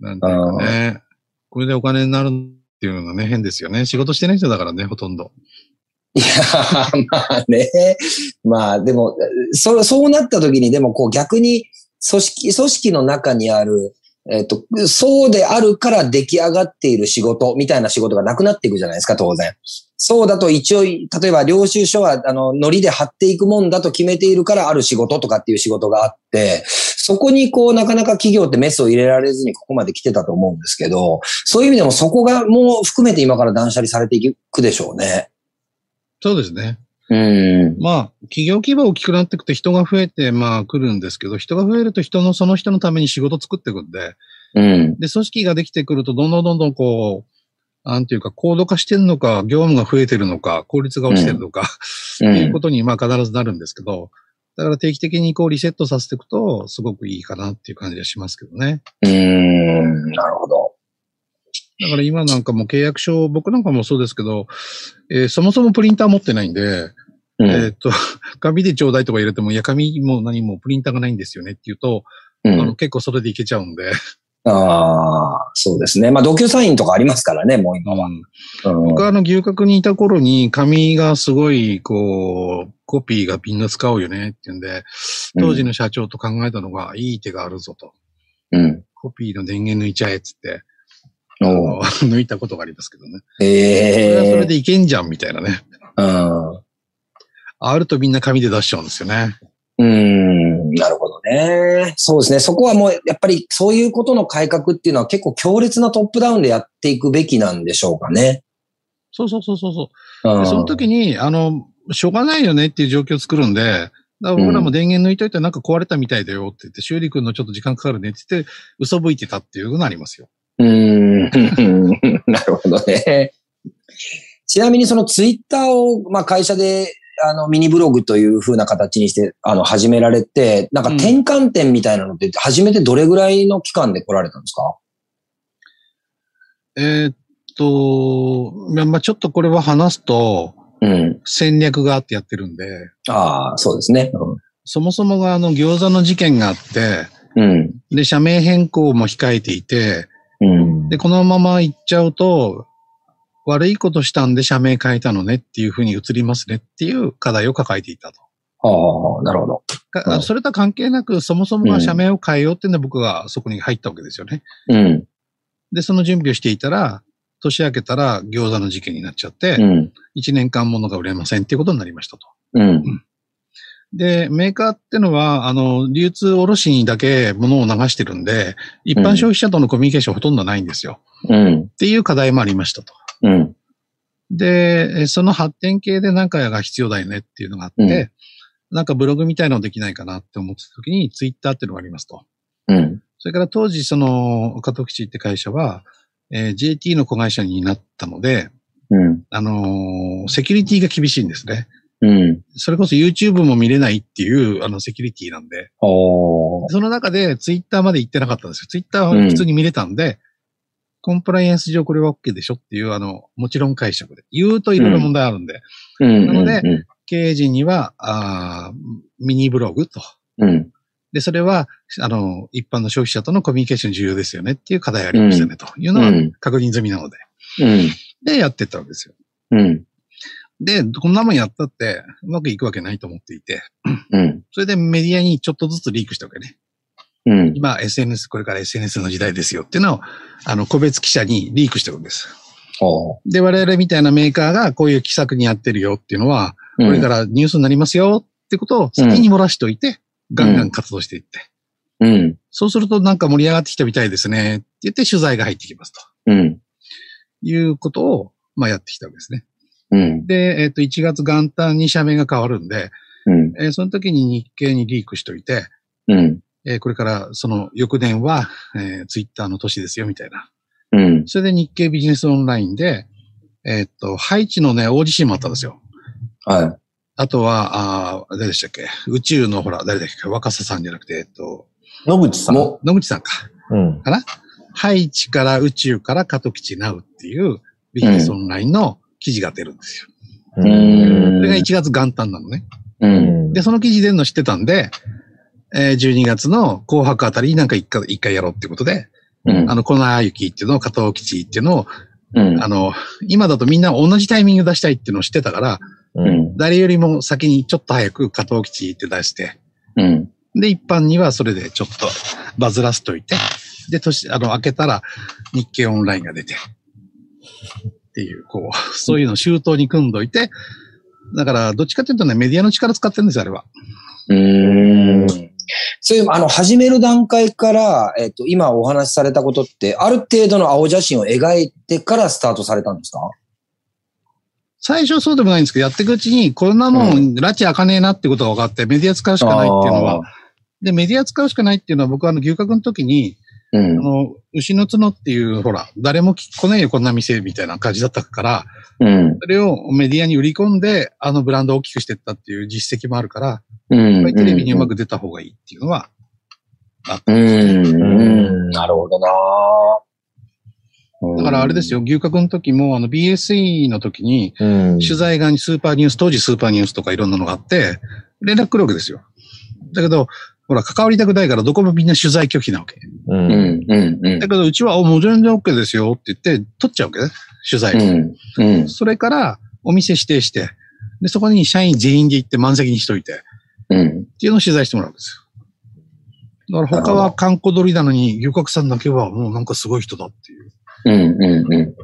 なんていうかね。これでお金になるっていうのがね、変ですよね。仕事してない人だからね、ほとんど。いやー、まあね。まあでも、そう、そうなった時に、でもこう逆に組織、組織の中にある、えっ、と、そうであるから出来上がっている仕事みたいな仕事がなくなっていくじゃないですか、当然。そうだと一応、例えば領収書は、あの、ノリで貼っていくもんだと決めているからある仕事とかっていう仕事があって、そこにこう、なかなか企業ってメスを入れられずにここまで来てたと思うんですけど、そういう意味でもそこがもう含めて今から断捨離されていくでしょうね。そうですね。うん。まあ、企業規模大きくなっていくと人が増えて、まあ来るんですけど、人が増えると人の、その人のために仕事作っていくんで、うん。で、組織ができてくると、どんどんどんどんこう、なんていうか、高度化してるのか、業務が増えてるのか、効率が落ちてるのか、うっていうんことに、まあ必ずなるんですけど、だから定期的にこうリセットさせていくと、すごくいいかなっていう感じがしますけどね。うーん、なるほど。だから今なんかも契約書、僕なんかもそうですけど、えーそもそもプリンター持ってないんで、うん。えーっと、紙でちょうだいとか入れても、いや、紙も何もプリンターがないんですよねって言うと、うあのん、結構それでいけちゃうんで、ああ、そうですね。まあ、ドキュサインとかありますからね、もう今は。うん僕はあの牛角にいた頃に紙がすごい、こう、コピーがみんな使うよねっていうんで、当時の社長と考えたのが、いい手があるぞと。うん。コピーの電源抜いちゃえっつって。抜いたことがありますけどね。そえれはそれえでいけんじゃんみたいなね。うん。あるとみんな紙で出しちゃうんですよね。うーん、なるほどね。そうですね。そこはもう、やっぱりそういうことの改革っていうのは結構強烈なトップダウンでやっていくべきなんでしょうかね。そうそうそうそうそう。うんでその時に、あの、しょうがないよねっていう状況を作るんで、だから僕らも電源抜いといてなんか壊れたみたいだよって言って、修理君のちょっと時間かかるねって言って、嘘吹いてたっていうのがありますよ。うーん、なるほどね。ちなみにそのツイッターを、まあ、会社で、あの、ミニブログという風な形にして、あの、始められて、なんか転換点みたいなのって、始めてどれぐらいの期間で来られたんですか？えーっと、まあまあ、ちょっとこれは話すと、うん。戦略があってやってるんで、ああ、そうですね。そもそもがあの餃子の事件があって、うん。で、社名変更も控えていて、うん。で、このまま行っちゃうと、悪いことしたんで社名変えたのねっていうふうに移りますねっていう課題を抱えていたと。ああ、なるほど。かうんそれとは関係なく、そもそもが社名を変えようっていうんで僕がそこに入ったわけですよね。うん。で、その準備をしていたら、年明けたら餃子の事件になっちゃって、うん。1年間物が売れませんっていうことになりましたと。うん。で、メーカーってのは、あの、流通卸にだけ物を流してるんで、一般消費者とのコミュニケーションほとんどないんですよ。うん。っていう課題もありましたと。うん。で、えその発展系で何かが必要だよねっていうのがあって、うんなんかブログみたいのできないかなって思ってた時に、ツイッターっていうのがありますと。うん。それから当時、その、加藤吉って会社は、えー JT の子会社になったので、うん。あのーセキュリティが厳しいんですね。うん。それこそ YouTube も見れないっていう、あの、セキュリティなんで。その中でツイッターまで行ってなかったんですよ。ツイッターは普通に見れたんで、コンプライアンス上これは OK でしょっていう、あの、もちろん解釈で。言うといろいろ問題あるんで、うん。なのでうん経営陣には、あーミニブログと。うん。で、それは、あの、一般の消費者とのコミュニケーション重要ですよねっていう課題がありましたね、というのはうん確認済みなので。うん。で、やってったわけですよ。うん。で、こんなもんやったって、うまくいくわけないと思っていて、うん。それでメディアにちょっとずつリークしたわけね。うん。今、SNS、これから SNS の時代ですよっていうのを、あの、個別記者にリークしてるんです。で、我々みたいなメーカーがこういう奇策にやってるよっていうのは、ここれからニュースになりますよってことを先に漏らしておいて、ガンガン活動していって。うん。そうするとなんか盛り上がってきたみたいですねって言って取材が入ってきますとうん。いうことを、まあやってきたわけですね。うん。で、えっ、と、1月元旦に社名が変わるんで、うん。えーその時に日経にリークしといて、うん。えーこれからその翌年は、えー、ツイッターの年ですよみたいな。うん。それで日経ビジネスオンラインで、えっ、と、ハイチのね、大地震もあったんですよ。はあとは、あー誰でしたっけ？宇宙のほら、誰だっけ？若狭さんじゃなくて、えっと、野口さん。も野口さんか。うん。ハイチから宇宙から加藤基地ナウっていうビジネスオンラインの記事が出るんですよ。そん。れが1月元旦なのね。うん。で、その記事出るの知ってたんで、えー12月の紅白あたりになんか一回一回やろうっていうことで、うんあの、粉雪っていうのを加藤基地っていうのを、うんあの、今だとみんな同じタイミングで出したいっていうのを知ってたから、う。うんん。誰よりも先にちょっと早く加藤基地って出して、うん。で、一般にはそれでちょっとバズらせといて、で、年、あの、開けたら日経オンラインが出て、っていう、こう、そういうのを周到に組んどいて、だから、どっちかっていうとね、メディアの力使ってるんですよ、あれは。うん。そういう、あの、始める段階から、えっと、今お話しされたことって、ある程度の青写真を描いてからスタートされたんですか？最初はそうでもないんですけど、やっていくうちに、こんなもん、拉致開かねえなってことが分かって、メディア使うしかないっていうのは、で、メディア使うしかないっていうのは、僕はあの、牛角の時に、あうん。の、牛の角っていう、ほら、誰も来ねえよ、こんな店、みたいな感じだったから、うん。それをメディアに売り込んで、あのブランドを大きくしていったっていう実績もあるから、うん。やっぱりテレビにうまく出た方がいいっていうのは、うん。うん。なるほどなだからあれですよ、牛角の時も、あの BSE の時に、うん。取材側にスーパーニュース、当時スーパーニュースとかいろんなのがあって、連絡来るわけですよ。だけど、ほら、関わりたくないからどこもみんな取材拒否なわけ。う。うんん。うん。うんだけど、うちは、おもう全然 OK ですよって言って、取っちゃうわけね。取材を。うん。うん。それから、お店指定して、で、そこに社員全員で行って満席にしといて、うん。っていうのを取材してもらうんですよ。だから他は観光鳥なのに、遊客さんだけはもうなんかすごい人だっていう。うんうんう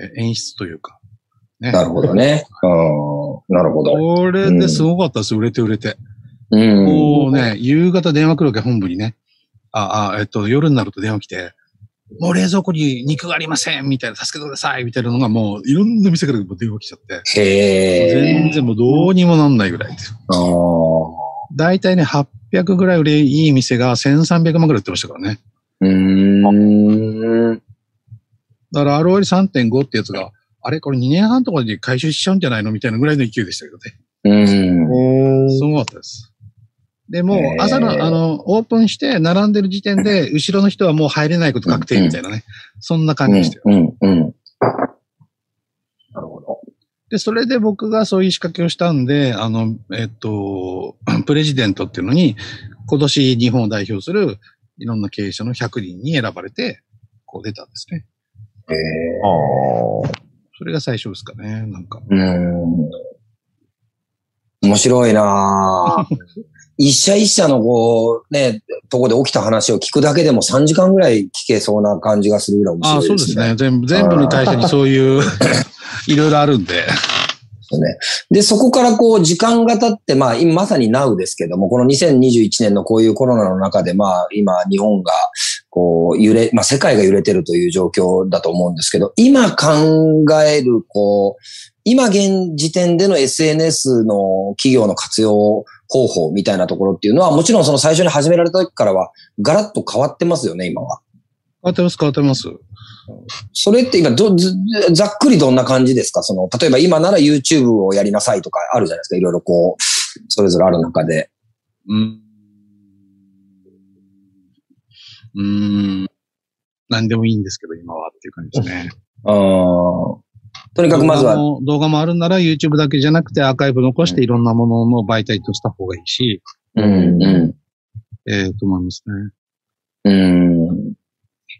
え演出というか。ね。ん。なるほどね。うん。なるほど。これですごかったです、売れて売れて。うん。もうね、夕方電話来るわけ、本部にね。あ、あ、えっと、夜になると電話来て、もう冷蔵庫に肉がありませんみたいな、助けてくださいみたいなのがもう、いろんな店から電話来ちゃって。へえ。全然もうどうにもなんないぐらいです。あーだいたいね、800ぐらい売れいい店が1300万ぐらい売ってましたからね。うーん。だから ROL3.5 ってやつが、あれこれ2年半とかで回収しちゃうんじゃないの？みたいなぐらいの勢いでしたけどね。うん。すごかったです。で、もう朝の、あの、オープンして並んでる時点で、後ろの人はもう入れないこと確定みたいなね。そんな感じでしたよ。うん。うん。なるほど。で、それで僕がそういう仕掛けをしたんで、あの、えっと、プレジデントっていうのに、今年日本を代表するいろんな経営者の100人に選ばれて、こう出たんですね。へえ。ああ。それが最初ですかね、なんか。うん。面白いなぁ 一社一社のこう、ね、とこで起きた話を聞くだけでも3時間ぐらい聞けそうな感じがするぐらい面ああ、白いでね。そうですすね。全部、全部の会社にそういう、いろいろあるんで。ねで、そこからこう、時間が経って、まあ、今まさに Now ですけども、この2021年のこういうコロナの中で、まあ、今、日本が、こう、揺れ、まあ、世界が揺れてるという状況だと思うんですけど、今考える、こう、今現時点での SNS の企業の活用方法みたいなところっていうのは、もちろんその最初に始められた時からは、ガラッと変わってますよね、今は。変わってます、変わってます。それって今ど、ずざっくりどんな感じですか？その、例えば今なら YouTube をやりなさいとかあるじゃないですか。いろいろこう、それぞれある中で。うん。うーん。何でもいいんですけど、今はっていう感じですね。うん。とにかくまずは、動画も動画もあるなら YouTube だけじゃなくてアーカイブ残していろんなものの媒体とした方がいいし、うん、うええと思いますん。ね。うん。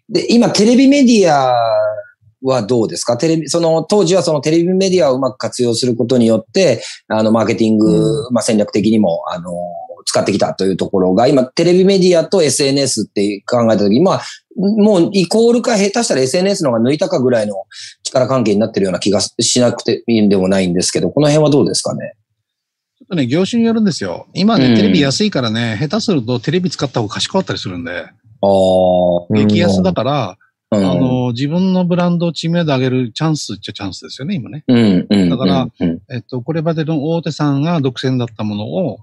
で、今テレビメディアはどうですか？テレビ、その当時はそのテレビメディアをうまく活用することによって、あの、マーケティング、まあ、戦略的にも、あの、使ってきたというところが、今、テレビメディアと SNS って考えたときに、まあ、もうイコールか下手したら SNS の方が抜いたかぐらいの力関係になってるような気がしなくていいんでもないんですけど、この辺はどうですかね？ちょっとね、業種によるんですよ。今ね、うんテレビ安いからね、下手するとテレビ使った方が賢かったりするんで、ああ、激安だから、うん、あの、自分のブランドを知名度上げるチャンスっちゃチャンスですよね、今ね。うん、うん。だからうん、えっと、これまでの大手さんが独占だったものを、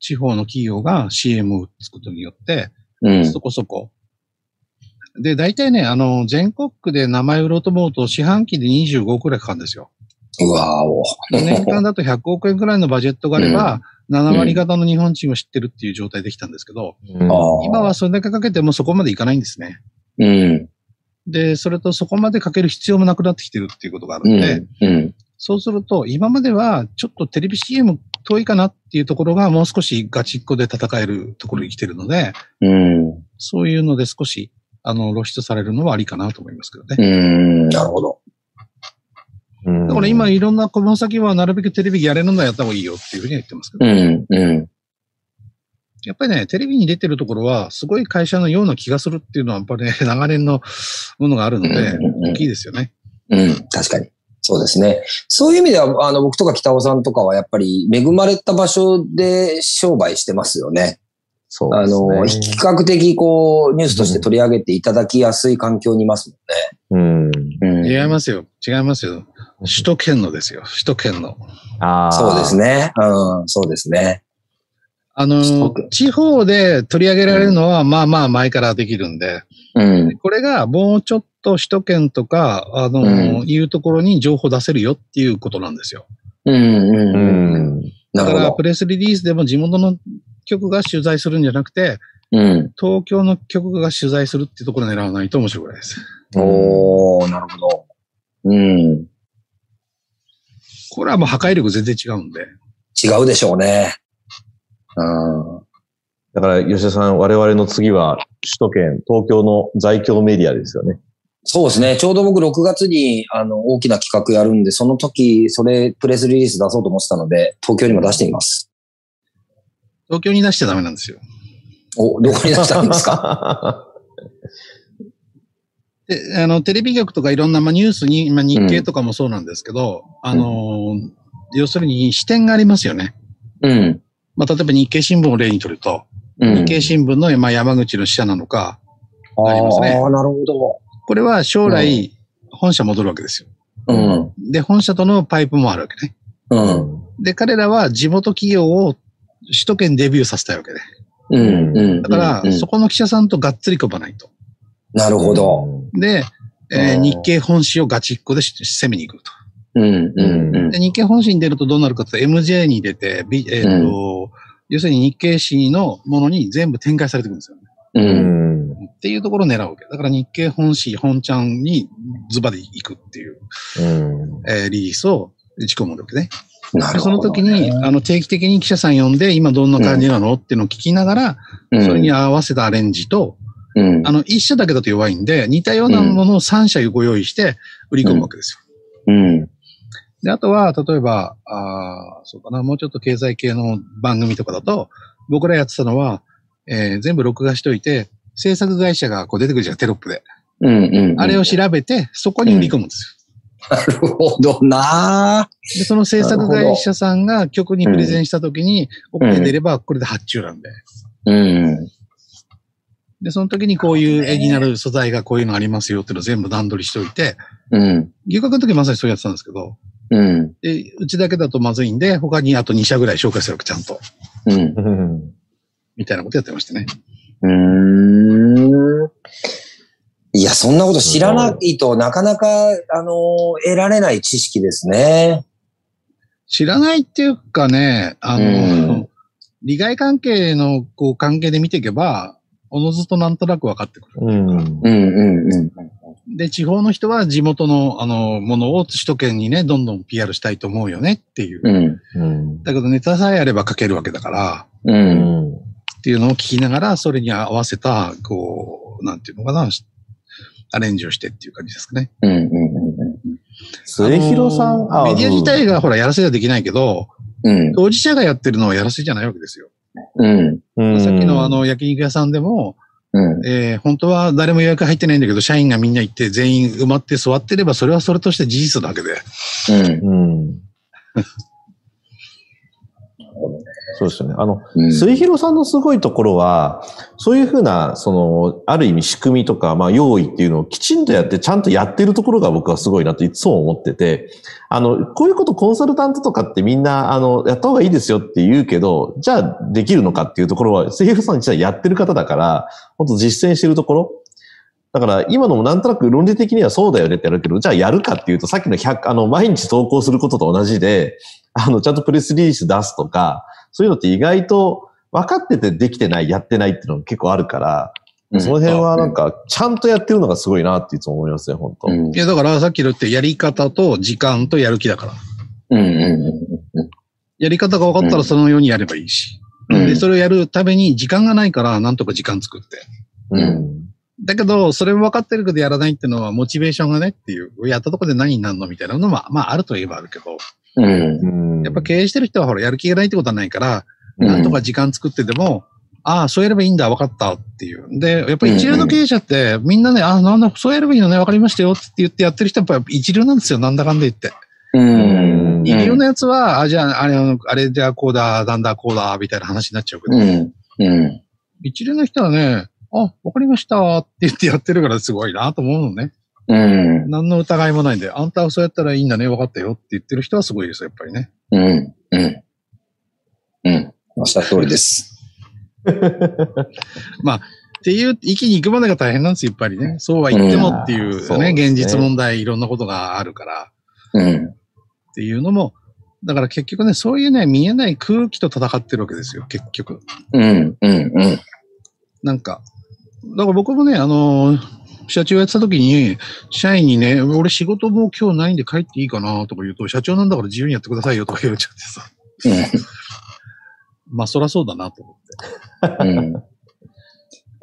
地方の企業が CM を打つことによって、うん、そこそこ。で、大体ね、あの、全国区で名前売ろうと思うと、四半期で25億くらいかかるんですよ。うわお。年間だと100億円くらいのバジェットがあれば、7割方の日本人を知ってるっていう状態できたんですけど、うん今はそれだけかけてもそこまでいかないんですね。うん、で、それとそこまでかける必要もなくなってきてるっていうことがあるうんで、ん、うん。そうすると、今まではちょっとテレビ CM 遠いかなっていうところがもう少しガチっ子で戦えるところに来てるので、うん。そういうので少し、あの、露出されるのはありかなと思いますけどね。うん、なるほど。うんだから今いろんなこの先はなるべくテレビやれるのはやった方がいいよっていうふうには言ってますけど、うん、うん。やっぱりね、テレビに出てるところはすごい会社のような気がするっていうのはやっぱりね、長年のものがあるので、うん大きいですよね。うん、確かに。そうですね。そういう意味では、あの、僕とか北尾さんとかはやっぱり恵まれた場所で商売してますよね。あそうですね。の、比較的こう、ニュースとして取り上げていただきやすい環境にいますうん。もんね。違いうん。ますよ。違いますよ。首都圏のですよ。首都圏の。ああ。そうですね。うん、そうですね。あの地方で取り上げられるのは、まあまあ前からできるんで、うん。これがもうちょっと首都圏とか、あの、うんいうところに情報出せるよっていうことなんですよ。うん、うん、ううん。ん。だから。プレスリリースでも地元の局が取材するんじゃなくて、うん。東京の局が取材するっていうところを狙わないと面白くないです。おー、なるほど。うん。これはもう破壊力全然違うんで。違うでしょうね。うん。だから、吉田さん、我々の次は、首都圏、東京の在京メディアですよね。そうですね。ちょうど僕6月にあの大きな企画やるんで、その時、それプレスリリース出そうと思ってたので、東京にも出してみます。東京に出しちゃダメなんですよ。お、どこに出したんですか？で、あの、テレビ局とかいろんな、まあ、ニュースに、まあ、日経とかもそうなんですけど、あのー要するに視点がありますよね。うん。まあ、例えば日経新聞を例にとると、うん。日経新聞の、まあ、山口の支社なのか、ありますねああ、なるほど。これは将来、本社戻るわけですよ。うん。で、本社とのパイプもあるわけね。うん。で、彼らは地元企業を首都圏デビューさせたいわけで。うん。うん。だから、うんそこの記者さんとがっつり組まないと。なるほど。で、えーうん日経本誌をガチっこでし攻めに行くと。うん。うん。うんで、日経本誌に出るとどうなるかというと、MJ に出て、B えっ、と、要するに日経誌のものに全部展開されていくんですよね。う。うんん。っていうところを狙うわけ。だから日経本誌、本ちゃんにズバで行くっていう、うん。えーリリースを打ち込むわけね。なるほど。でその時に、あの、定期的に記者さん呼んで、今どんな感じなのっていうのを聞きながら、うん、それに合わせたアレンジと、うん、あの、一社だけだと弱いんで、似たようなものを3社ご用意して売り込むわけですよ。うん。で、あとは、例えば、あーそうかな、もうちょっと経済系の番組とかだと、僕らやってたのは、えー全部録画しといて、制作会社がこう出てくるじゃん、テロップで。うん。うん。あれを調べて、そこに売り込むんですなるほどなよ。で、その制作会社さんが曲にプレゼンしたときに、ん OK 出れば、これで発注なんで。うん。で、その時にこういう絵になる素材がこういうのありますよっていうのを全部段取りしておいて、うん。留学の時まさにそうやってたんですけど、うん。で、うちだけだとまずいんで、他にあと2社ぐらい紹介するわけ、ちゃんと。うん。うん。みたいなことやってましたね。うーん。いや、そんなこと知らないとなかなか、あの、得られない知識ですね。知らないっていうかね、あの、うん利害関係のこう関係で見ていけば、おのずとなんとなく分かってくる。うん。うん、うん、うん。で、地方の人は地元の、あの、ものを首都圏にね、どんどん PR したいと思うよねっていう。うん。うん。だけどネタさえあれば書けるわけだから、う。うんん。っていうのを聞きながら、それに合わせた、こう、なんていうのかな、アレンジをしてっていう感じですかね。うん、うん、末広さん、メディア自体がほら、やらせはできないけど、うん。当事者がやってるのはやらせじゃないわけですよ。うん。うん、さっきのあの、焼肉屋さんでも、うん。えー本当は誰も予約入ってないんだけど、社員がみんな行って全員埋まって座ってれば、それはそれとして事実なわけで。うん。うん。そうですよね。あの、うん。末広さんのすごいところは、そういうふうな、その、ある意味仕組みとか、まあ、用意っていうのをきちんとやって、ちゃんとやってるところが僕はすごいなといつも思ってて、あの、こういうことコンサルタントとかってみんな、あの、やった方がいいですよって言うけど、じゃあできるのかっていうところは、末広さん実はやってる方だから、本当実践してるところ。だから、今のもなんとなく論理的にはそうだよねってやるけど、じゃあやるかっていうと、さっきの100、あの、毎日投稿することと同じで、あの、ちゃんとプレスリリース出すとか、そういうのって意外と分かっててできてない、やってないっていうのが結構あるから、その辺はなんか、ちゃんとやってるのがすごいなっていつも思いますね、本当、うんいや、だからさっき言ってやり方と時間とやる気だから。うん、うん。やり方が分かったらそのようにやればいいし。うんで、それをやるために時間がないから、なんとか時間作って。うん。だけど、それも分かってるけどやらないっていうのは、モチベーションがねっていう、やったとこで何になるのみたいなのは、まあ、あるといえばあるけど、うん。うん。やっぱ経営してる人はほら、やる気がないってことはないから、うんなんとか時間作ってでも、ああ、そうやればいいんだ、分かったっていう。で、やっぱり一流の経営者って、みんなね、ああ、なんだ、そうやればいいのね、分かりましたよって言ってやってる人はやっぱ一流なんですよ、なんだかんだ言って。うん。二流のやつは、あ、じゃあ、あれ、あのあれじゃあこうだ、なんだ、こうだ、みたいな話になっちゃうけど、うん。うん。一流の人はね、あ、わかりましたって言ってやってるからすごいなと思うのね。うん。何の疑いもないんで、あんたはそうやったらいいんだね、分かったよって言ってる人はすごいですよ、やっぱりね。うん。うん。うん。おっしゃる通りです。っていう、域に行くまでが大変なんですよ、やっぱりね。そうは言ってもっていううんそうね現実問題いろんなことがあるからうん。っていうのも、だから結局ね、そういうね、見えない空気と戦ってるわけですよ、結局。うん。うん。うん。なんか、だから僕もね、あのー社長やってた時に、社員にね、俺仕事もう今日ないんで帰っていいかなとか言うと、社長なんだから自由にやってくださいよとか言われちゃってさ。まあ、そらそうだなと思って。うん。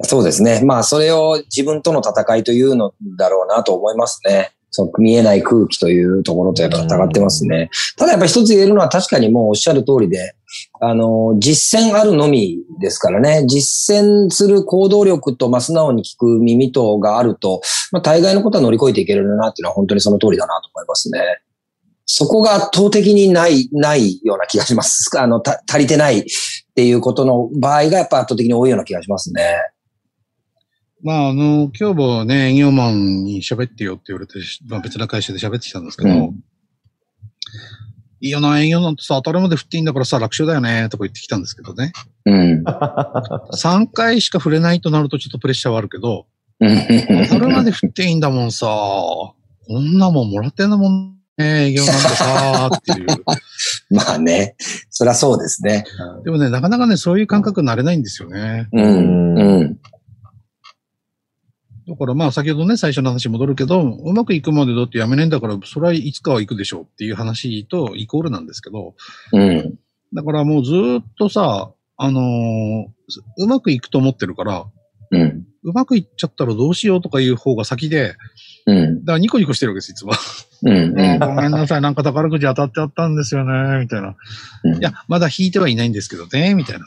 そうですね。まあ、それを自分との戦いというのだろうなと思いますね。そう、見えない空気というところとやっぱ戦ってますね。ただやっぱ一つ言えるのは確かにもうおっしゃる通りで、あの、実践あるのみですからね。実践する行動力と、まあ、素直に聞く耳とがあると、まあ、大概のことは乗り越えていけるなっていうのは本当にその通りだなと思いますね。そこが圧倒的にない、ないような気がします。あの、足りてないっていうことの場合がやっぱ圧倒的に多いような気がしますね。まあ、あの、今日もね、営業マンに喋ってよって言われて、まあ別な会社で喋ってきたんですけど、うん、いいよな、営業なんてさ、当たり前で振っていいんだからさ、楽勝だよね、とか言ってきたんですけどね。うん。3回しか振れないとなるとちょっとプレッシャーはあるけど、当たり前で振っていいんだもんさ、こんなもんもらってんだもんね、営業なんてさ、っていう。まあね、そりゃそうですね。でもね、なかなかね、そういう感覚になれないんですよね。うん、うん。だからまあ先ほどね、最初の話戻るけど、うまくいくまでだってやめねえんだから、それはいつかは行くでしょうっていう話とイコールなんですけど、うん。だからもうずっとさ、あのー、うまくいくと思ってるから、うん。うまくいっちゃったらどうしようとかいう方が先で、うん。だからニコニコしてるわけです、いつも。うん、ごめんなさい、なんか宝くじ当たっちゃったんですよね、みたいな。うん、いや、まだ引いてはいないんですけどね、みたいな。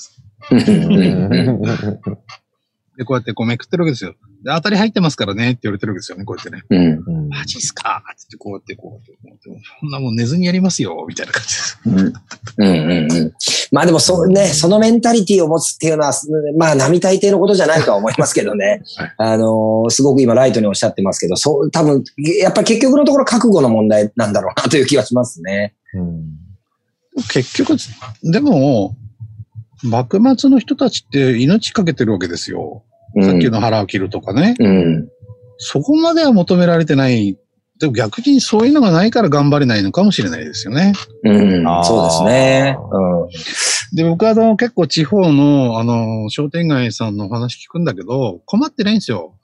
で、こうやってこうめくってるわけですよ。で、当たり入ってますからねって言われてるわけですよね、こうやってね。うん。マジっすかってこうやってこうやって、そんなもん寝ずにやりますよ、みたいな感じです。うん。うんうんうん。まあでもそうね、そのメンタリティを持つっていうのは、まあ並大抵のことじゃないとは思いますけどね。はい、あのー、すごく今ライトにおっしゃってますけど、そう、多分、やっぱり結局のところ覚悟の問題なんだろうなという気がしますね。うん、結局、でも、幕末の人たちって命かけてるわけですよ。うん、さっきの腹を切るとかね。うん。そこまでは求められてない。でも逆にそういうのがないから頑張れないのかもしれないですよね。うん、そうですね。うん。で、僕はあの結構地方のあの商店街さんのお話聞くんだけど、困ってないんですよ。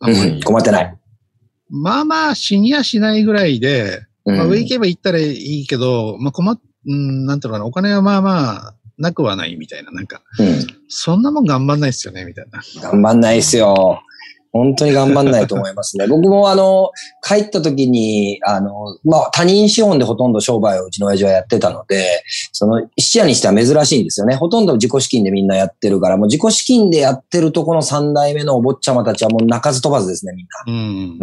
うん、困ってない。まあまあ死にはしないぐらいで、まあ、上行けば行ったらいいけど、まあ困っ、うん、なんていうのかな、お金はまあまあ、なくはないみたいな、なんか、うん、そんなもん頑張んないっすよね、みたいな。頑張んないっすよ。本当に頑張んないと思いますね。僕もあの、帰った時に、あの、まあ、他人資本でほとんど商売をうちの親父はやってたので、その、一夜にしては珍しいんですよね。ほとんど自己資金でみんなやってるから、もう自己資金でやってるとこの三代目のお坊ちゃまたちはもう泣かず飛ばずですね、みん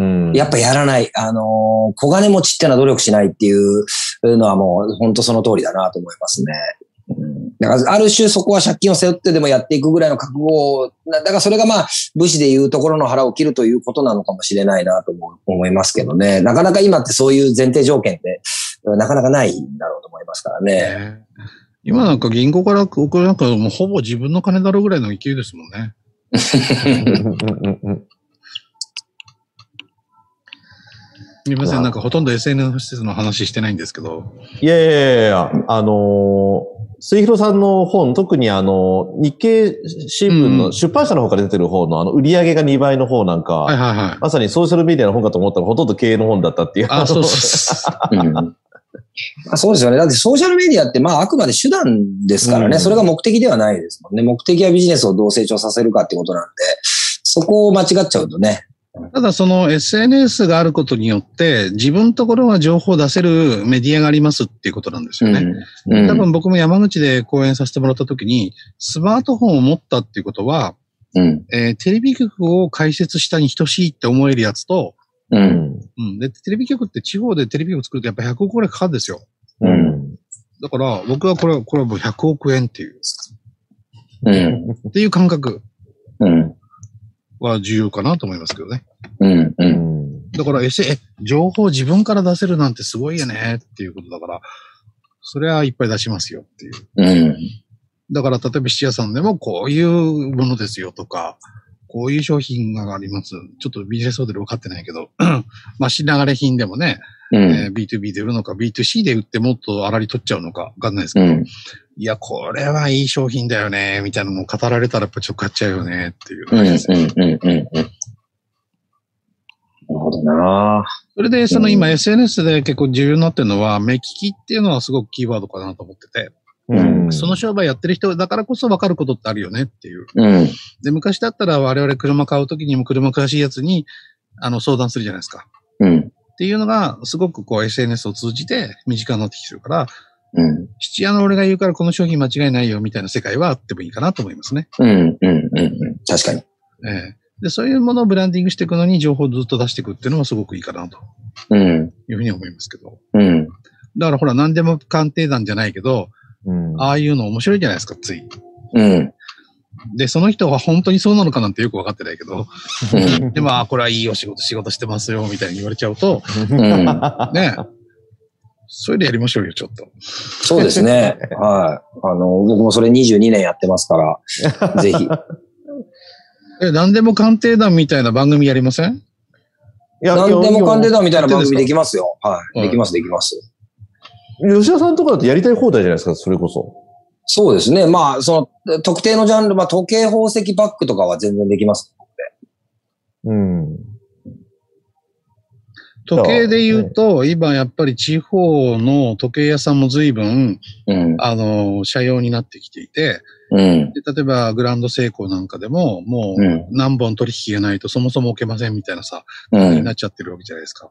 な。うん。やっぱやらない。あの、小金持ちってのは努力しないっていうのはもう、本当その通りだなと思いますね。だからある種そこは借金を背負ってでもやっていくぐらいの覚悟を、だからそれがまあ武士でいうところの腹を切るということなのかもしれないなと思いますけどね。なかなか今ってそういう前提条件ってなかなかないんだろうと思いますからね。今なんか銀行から送るなんかもうほぼ自分の金だろうぐらいの勢いですもんね。すみません、なんかほとんど SNS の話してないんですけど。いやいやいやあのー、末広さんの本、特にあの、日経新聞の出版社の方から出てる方の、あの、売り上げが2倍の方なんか、はいはいはい、まさにソーシャルメディアの本かと思ったら、ほとんど経営の本だったっていう。あ、そうそう。うんそうですよね。だってソーシャルメディアってまああくまで手段ですからね、うん、それが目的ではないですもんね。目的はビジネスをどう成長させるかってことなんで、そこを間違っちゃうとね、ただその SNS があることによって自分のところは情報を出せるメディアがありますっていうことなんですよね。うんうん、多分僕も山口で講演させてもらった時にスマートフォンを持ったっていうことは、うん、えー、テレビ局を開設したに等しいって思えるやつと、うん。うん。で、テレビ局って地方でテレビ局作るとやっぱ100億ぐらいかかるんですよ。うん。だから僕はこれは、これはもう100億円っていう。うん。っていう感覚。うん。は重要かなと思いますけどね。うんうん。だから、え、情報自分から出せるなんてすごいよねっていうことだから、それはいっぱい出しますよっていう。うん。だから、例えば質屋さんでもこういうものですよとか、こういう商品があります。ちょっとビジネスモデル分かってないけど、まあ、品流れ品でもね、うん、えー、B2B で売るのか、B2C で売ってもっと粗利取っちゃうのか、わかんないですけど、うん、いや、これはいい商品だよね、みたいなのを語られたらやっぱちょっと買っちゃうよね、っていう感じですね。うんうんうんうん。なるほどなそれで、その今 SNS で結構重要になってるのは、目利きっていうのはすごくキーワードかなと思ってて。うん、その商売やってる人だからこそ分かることってあるよねっていう。うん、で、昔だったら我々車買うときにも車詳しいやつに、あの、相談するじゃないですか。うん、っていうのが、すごくこう SNS を通じて身近になってきてるから、うん。七夜の俺が言うからこの商品間違いないよみたいな世界はあってもいいかなと思いますね。うん、うん、うん、うん。確かに。ええで、そういうものをブランディングしていくのに情報をずっと出していくっていうのはすごくいいかなとうん、いうふうに思いますけど。うん。だからほら何でも鑑定団じゃないけど、うん。ああいうの面白いじゃないですか、つい。うん。で、その人は本当にそうなのかなんてよくわかってないけど、うん。でも、ああ、これはいいお仕事、仕事してますよ、みたいに言われちゃうと、うん。ね、それでやりましょうよ、ちょっと。そうですね。はい。あの、僕もそれ22年やってますから、ぜひ。え、何でも鑑定団みたいな番組やりません？いや何でも鑑定団みたいな番組できますよ。ははいい。できます、できます。吉田さんとかだとやりたい放題じゃないですか、それこそ。そうですね。まあ、その、特定のジャンル、まあ、時計宝石バッグとかは全然できます。うん。時計で言うと、今やっぱり地方の時計屋さんも随分、うん。あの、社用になってきていて、うん。で例えばグランドセイコーなんかでも、もう。うん何本取引がないとそもそも置けませんみたいなさ、うん。になっちゃってるわけじゃないですか。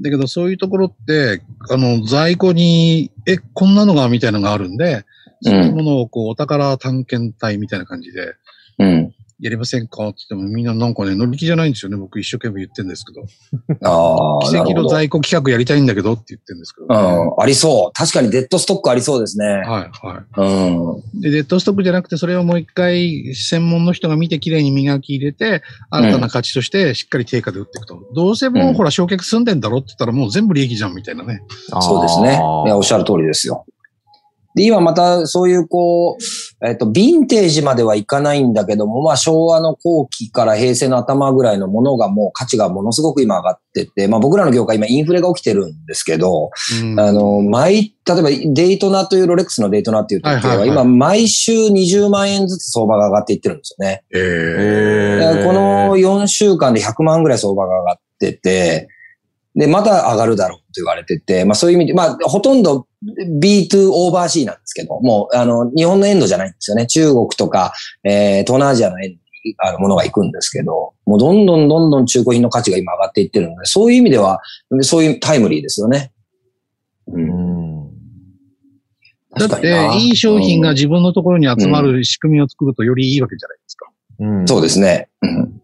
だけどそういうところって、あの、在庫に、え、こんなのがみたいなのがあるんで、そういうものをこう、お宝探検隊みたいな感じで、うん。やりませんか？って言ってもみんななんかね、乗り気じゃないんですよね。僕一生懸命言ってるんですけど。ああ、奇跡の。在庫企画やりたいんだけどって言ってるんですけど、うん。ありそう。確かにデッドストックありそうですね。はい、はうん。い。で、デッドストックじゃなくて、それをもう一回、専門の人が見て、きれいに磨き入れて、新たな価値として、しっかり定価で売っていくと。どうせもう、うんほら、焼却済んでんだろって言ったら、もう全部利益じゃん、みたいなね。そうですね。いや、おっしゃる通りですよ。で、今またそういうこう、えっと、ヴィンテージまではいかないんだけども、まあ昭和の後期から平成の頭ぐらいのものがもう価値がものすごく今上がってて、まあ僕らの業界今インフレが起きてるんですけど、うん。あの、毎、例えばデイトナというロレックスのデイトナっていう時計はいはいはい。は今毎週20万円ずつ相場が上がっていってるんですよね。えええー。でこの4週間で100万ぐらい相場が上がってて、で、また上がるだろうと言われてて、まあそういう意味で、まあほとんど B2 オーバーシーなんですけど、もうあの、日本のエンドじゃないんですよね。中国とか、えー、東南アジアのエンドにあのものが行くんですけど、もうどんどんどんどん中古品の価値が今上がっていってるので、そういう意味では、そういうタイムリーですよね。う。うんん。だって、いい商品が自分のところに集まる仕組みを作るとよりいいわけじゃないですか。うんそうですね。うん。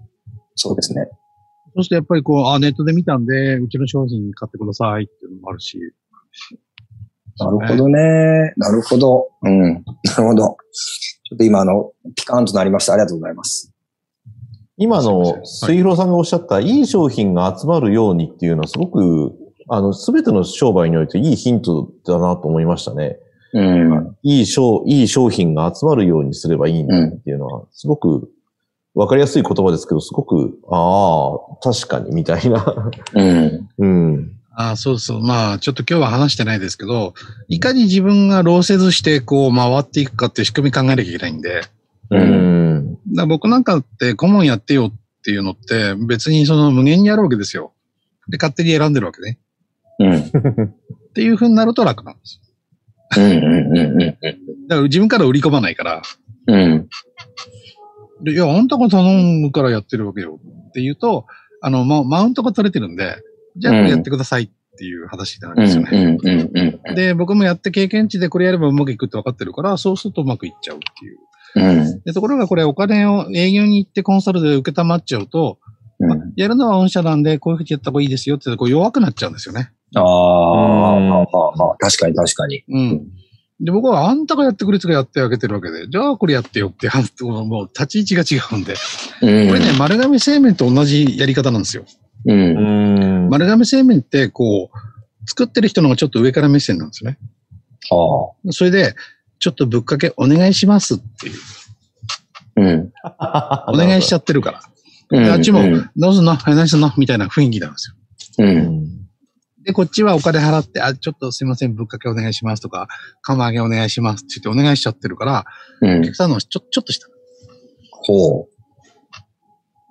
そうですね。そしてやっぱりこう、あ、ネットで見たんで、うちの商品買ってくださいっていうのもあるし。なるほどね。なるほど。うん。なるほど。ちょっと今あの、ピカーンとなりました。ありがとうございます。今の水広さんがおっしゃった、いい商品が集まるようにっていうのはすごく、あの、すべての商売においていいヒントだなと思いましたね。うん。いい商、いい商品が集まるようにすればいいんだっていうのは、すごくわかりやすい言葉ですけど、すごく、ああ、確かに、みたいな。うん。うん。あそうそう。まあ、ちょっと今日は話してないですけど、いかに自分が労せずして、こう、回っていくかっていう仕組み考えなきゃいけないんで、ううん。ん。だから僕なんかって顧問やってよっていうのって別にその無限にやるわけですよ。で、勝手に選んでるわけね。うん。っていう風になると楽なんです。うん。うん。うん。だから自分から売り込まないから、うん。でいや、あんたが頼むからやってるわけよって言うと、あの、ママウントが取れてるんで、じゃあこれやってくださいっていう話になるんですよね。で、僕もやって経験値でこれやればうまくいくって分かってるから、そうするとうまくいっちゃうっていう。うん。で、ところがこれお金を営業に行ってコンサルで受けたまっちゃうと、うん。やるのは御社なんでこういうふうにやった方がいいですよってこう弱くなっちゃうんですよね。ああ、確かに確かに。うん。で、僕はあんたがやってくれつがやってあげてるわけで、じゃあこれやってよって、もう立ち位置が違うんで。うん。これね、丸亀製麺と同じやり方なんですよ。う。うんん。丸亀製麺って、こう、作ってる人の方がちょっと上から目線なんですよね。ああ。それで、ちょっとぶっかけお願いしますっていう。うん。お願いしちゃってるから。うん。であっちもうん。どうすんの？はい何すんの？みたいな雰囲気なんですよ。う。うんん。で、こっちはお金払って、あ、ちょっとすいません、ぶっかけお願いしますとか、釜揚げお願いしますって言ってお願いしちゃってるから、うんお客。さんのちょ、ちょっとした。ほ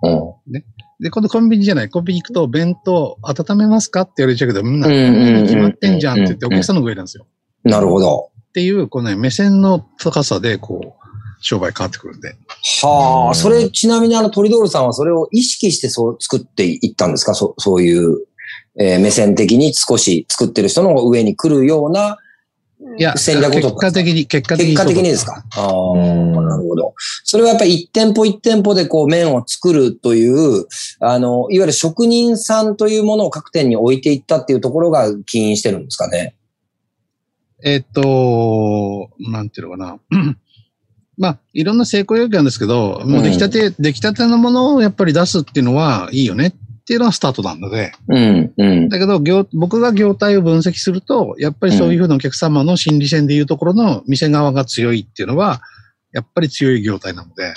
う。うん。で、今度コンビニじゃない。コンビニ行くと、弁当温めますかって言われちゃうけど、みんな、決まってんじゃんって言ってお客さんの上なんですよ。なるほど。っていう、このね、目線の高さで、こう、商売変わってくるんで。はあ、それ、ちなみにあの、トリドールさんはそれを意識してそう作っていったんですか？そそういう、えー目線的に少し作ってる人の上に来るようないや、戦略を取った結果的に、結果的に結。果的にですか？ああ、うんなるほど。それはやっぱり一店舗一店舗でこう麺を作るという、あの、いわゆる職人さんというものを各店に置いていったっていうところが起因してるんですかね？えっと、なんていうのかな。まあ、いろんな成功要件なんですけど、もう出来たて、出来たてのものをやっぱり出すっていうのはいいよねっていうのがスタートなんで、うん、うん。だけど、業僕が業態を分析すると、やっぱりそういうふうなお客様の心理戦でいうところの店側が強いっていうのは、やっぱり強い業態なので、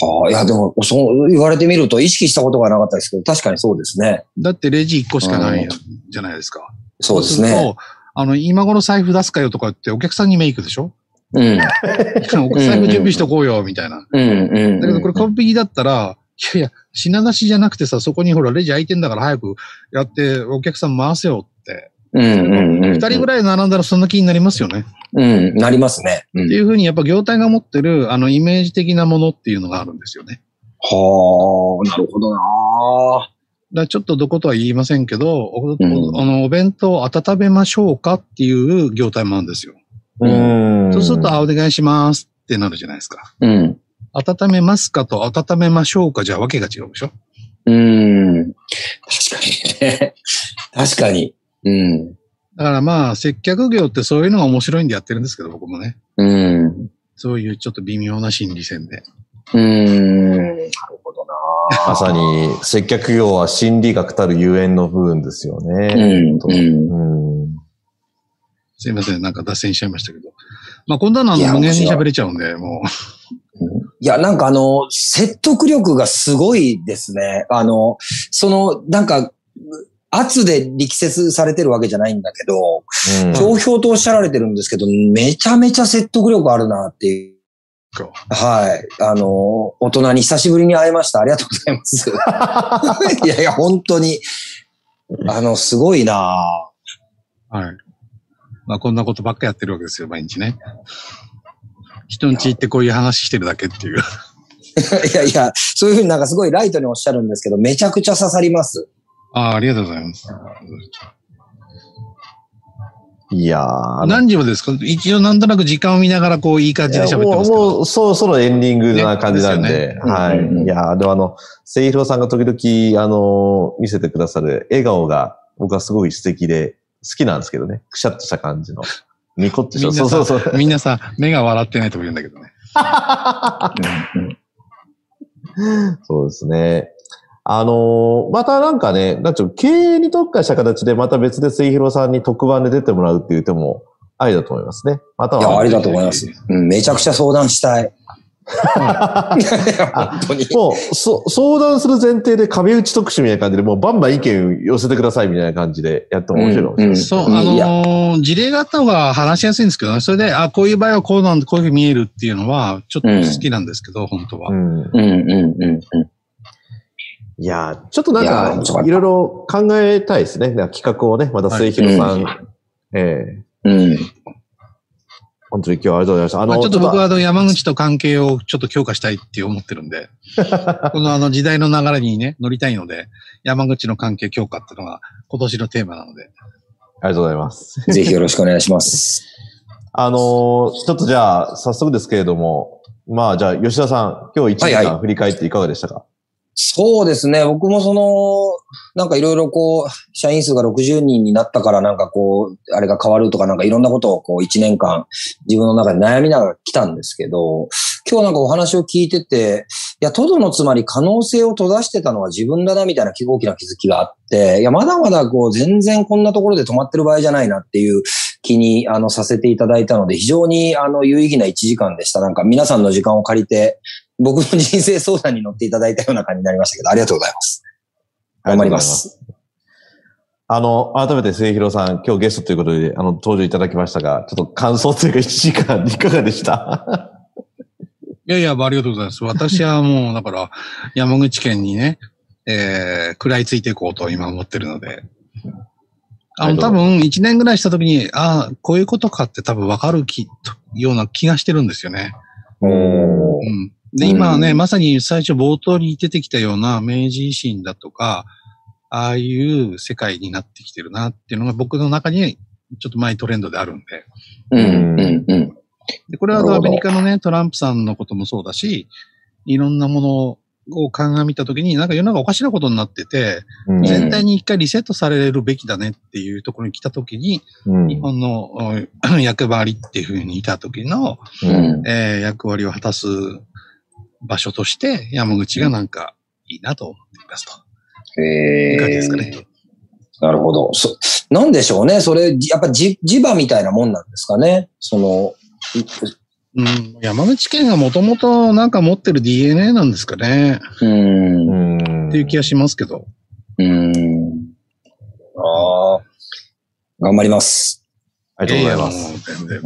はあ、いや、でも、そう言われてみると意識したことがなかったですけど、確かにそうですね。だってレジ1個しかないじゃないですか。そうでするね。とあの、今頃財布出すかよとか言ってお客さんにメイクでしょ？うん。お財布準備しとこうよ、みたいな。うん、うん。だけどこれコンビニだったら、いやいや、品出しじゃなくてさ、そこにほらレジ開いてんだから早くやってお客さん回せよって。うん、うん、うん。二人ぐらい並んだらそんな気になりますよね。うん、なりますね。うんっていうふうにやっぱ業態が持ってるあのイメージ的なものっていうのがあるんですよね。はあ、なるほどなだちょっとどことは言いませんけど、おんあのお弁当を温めましょうかっていう業態もあるんですよ。うんんそうすると、あ、お願いしますってなるじゃないですか。うん。温めますかと温めましょうかじゃわけが違うでしょ？うん。確かにね。確かに。うん。だからまあ、接客業ってそういうのが面白いんでやってるんですけど、僕もね。うん。そういうちょっと微妙な心理戦で。うん。なるほどなまさに、接客業は心理学たるゆえんの部分ですよね。うん。とうん。うんすいません、なんか脱線しちゃいましたけど。まあ、こんなのあいやの無限に喋れちゃうんで、もいや、なんかあの、説得力がすごいですね。あの、その、なんか、圧で力説されてるわけじゃないんだけど、うん帳票とおっしゃられてるんですけど、めちゃめちゃ説得力あるなっていう。う、はい。あの、大人に久しぶりに会いました。ありがとうございます。いやいや、本当に。あの、すごいなはい。まあ、こんなことばっかやってるわけですよ、毎日ね。人んち行ってこういう話してるだけっていう。いやいや、そういうふうになんかすごいライトにおっしゃるんですけど、めちゃくちゃ刺さります。ああ、ありがとうございます。いや何時までですか？一応なんとなく時間を見ながらこういい感じで喋ってますけもう、ど。もう、そろそろエンディングな感じなんねでで、はい。うんうんうんいやーでもあの、せいひろさんが時々、あの、見せてくださる笑顔が、僕はすごい素敵で、好きなんですけどね。くしゃっとした感じの。ニコってした。みんなさそうそうそう。みんなさ、目が笑ってないとか言うんだけどね。そうですね。あのーまたなんかね、なんちゅう、経営に特化した形で、また別で末広さんに特番で出てもらうっていう手も、ありだと思いますね。またいや、は、ありだと思います。うん、めちゃくちゃ相談したい。本当に。もう、そ、相談する前提で壁打ち特集みたいな感じで、もうバンバン意見寄せてくださいみたいな感じでやっても面白いかもしれないです。そう、うんあのー事例があった方が話しやすいんですけどね。それで、あ、こういう場合はこうなんで、こういうふうに見えるっていうのは、ちょっと好きなんですけど、本当は。うん。うん、うん、うん、うん。いやーちょっとなんかいろいろ考えたいですね。企画をね、また末広さん、ええうん。本当に今日はありがとうございました。あまあ、ちょっと僕はあの山口と関係をちょっと強化したいって思ってるんで、このあの時代の流れにね、乗りたいので、山口の関係強化っていうのが今年のテーマなので。ありがとうございます。ぜひよろしくお願いします。あのーちょっとじゃあ、早速ですけれども、まあじゃあ、吉田さん、今日1時はいは間振り返っていかがでしたか、そうですね。僕もその、なんかいろいろこう、社員数が60人になったからなんかこう、あれが変わるとかなんかいろんなことをこう1年間自分の中で悩みながら来たんですけど、今日なんかお話を聞いてて、いや、トドのつまり可能性を閉ざしてたのは自分だなみたいな大きな気づきがあって、いや、まだまだこう全然こんなところで止まってる場合じゃないなっていう気にあのさせていただいたので、非常にあの有意義な1時間でした。なんか皆さんの時間を借りて、僕の人生相談に乗っていただいたような感じになりましたけど、ありがとうございます。頑張ります。あの、改めて末広さん、今日ゲストということで、あの、登場いただきましたが、ちょっと感想というか1時間いかがでした？いやいや、ありがとうございます。私はもう、だから、山口県にね、えー、食らいついていこうと今思ってるので。あの、多分、1年ぐらいしたときに、ああ、こういうことかって多分わかるき、ような気がしてるんですよね。おーうん。で、今はね、うん。まさに最初冒頭に出てきたような明治維新だとか、ああいう世界になってきてるなっていうのが僕の中にちょっとマイトレンドであるんで。うん、うん、うん。で、これはアメリカのね、トランプさんのこともそうだし、いろんなものを鑑みたときに、なんか世の中おかしなことになってて、うん。全体に一回リセットされるべきだねっていうところに来たときに、うん。日本のうん 役割っていうふうにいた時の、うん。えー役割を果たす場所として、山口がなんかいいなと思っていますと。えいかがですかね。なるほど。そ、なんでしょうね。それ、じやっぱじ地場みたいなもんなんですかね。その、うん、山口県がもともとなんか持ってる DNA なんですかね。うーん。ううんっていう気がしますけど。ーん。ああ。頑張ります。ありがとうございます。やや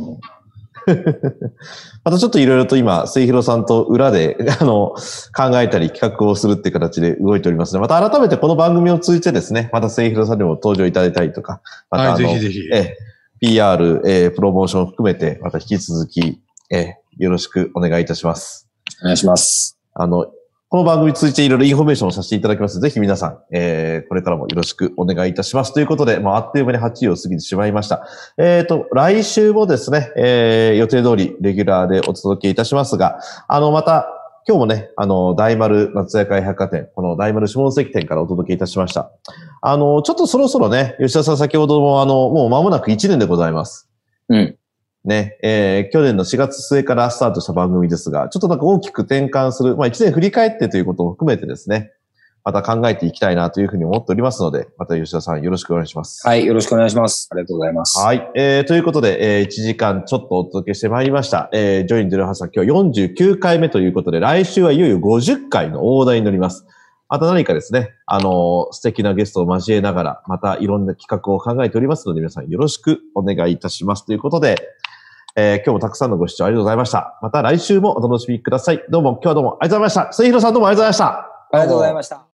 またちょっといろいろと今、末広さんと裏で、あの、考えたり企画をするっていう形で動いておりますので、また改めてこの番組を通じてですね、また末広さんにも登場いただいたりとか、またあはい、の、ぜひぜひ。ええ PR、えープロモーションを含めて、また引き続き、ええよろしくお願いいたします。お願いします。あの、この番組に通じていろいろインフォメーションをさせていただきます、ぜひ皆さん、えーこれからもよろしくお願いいたします。ということで、もうあっという間に8時を過ぎてしまいました。えっ、と、来週もですね、えー予定通りレギュラーでお届けいたしますが、あの、また、今日もね、あの、大丸松屋会百貨店、この大丸下関店からお届けいたしました。あの、ちょっとそろそろね、吉田さん先ほどもあの、もう間もなく1年でございます。うん。ね、えー去年の4月末からスタートした番組ですが、ちょっとなんか大きく転換する、まあ1年振り返ってということも含めてですね、また考えていきたいなというふうに思っておりますので、また吉田さんよろしくお願いします。はい。よろしくお願いします。ありがとうございます。はい。えー、ということで、えー1時間ちょっとお届けしてまいりました。えー、ジョイン・デルハさん、今日49回目ということで、来週はいよいよ50回の大台に乗ります。また何かですね、あのー素敵なゲストを交えながら、またいろんな企画を考えておりますので、皆さんよろしくお願いいたします。ということで、えー今日もたくさんのご視聴ありがとうございました。また来週もお楽しみください。どうも、今日はどうもありがとうございました。末広さんどうもありがとうございました。ありがとうございました。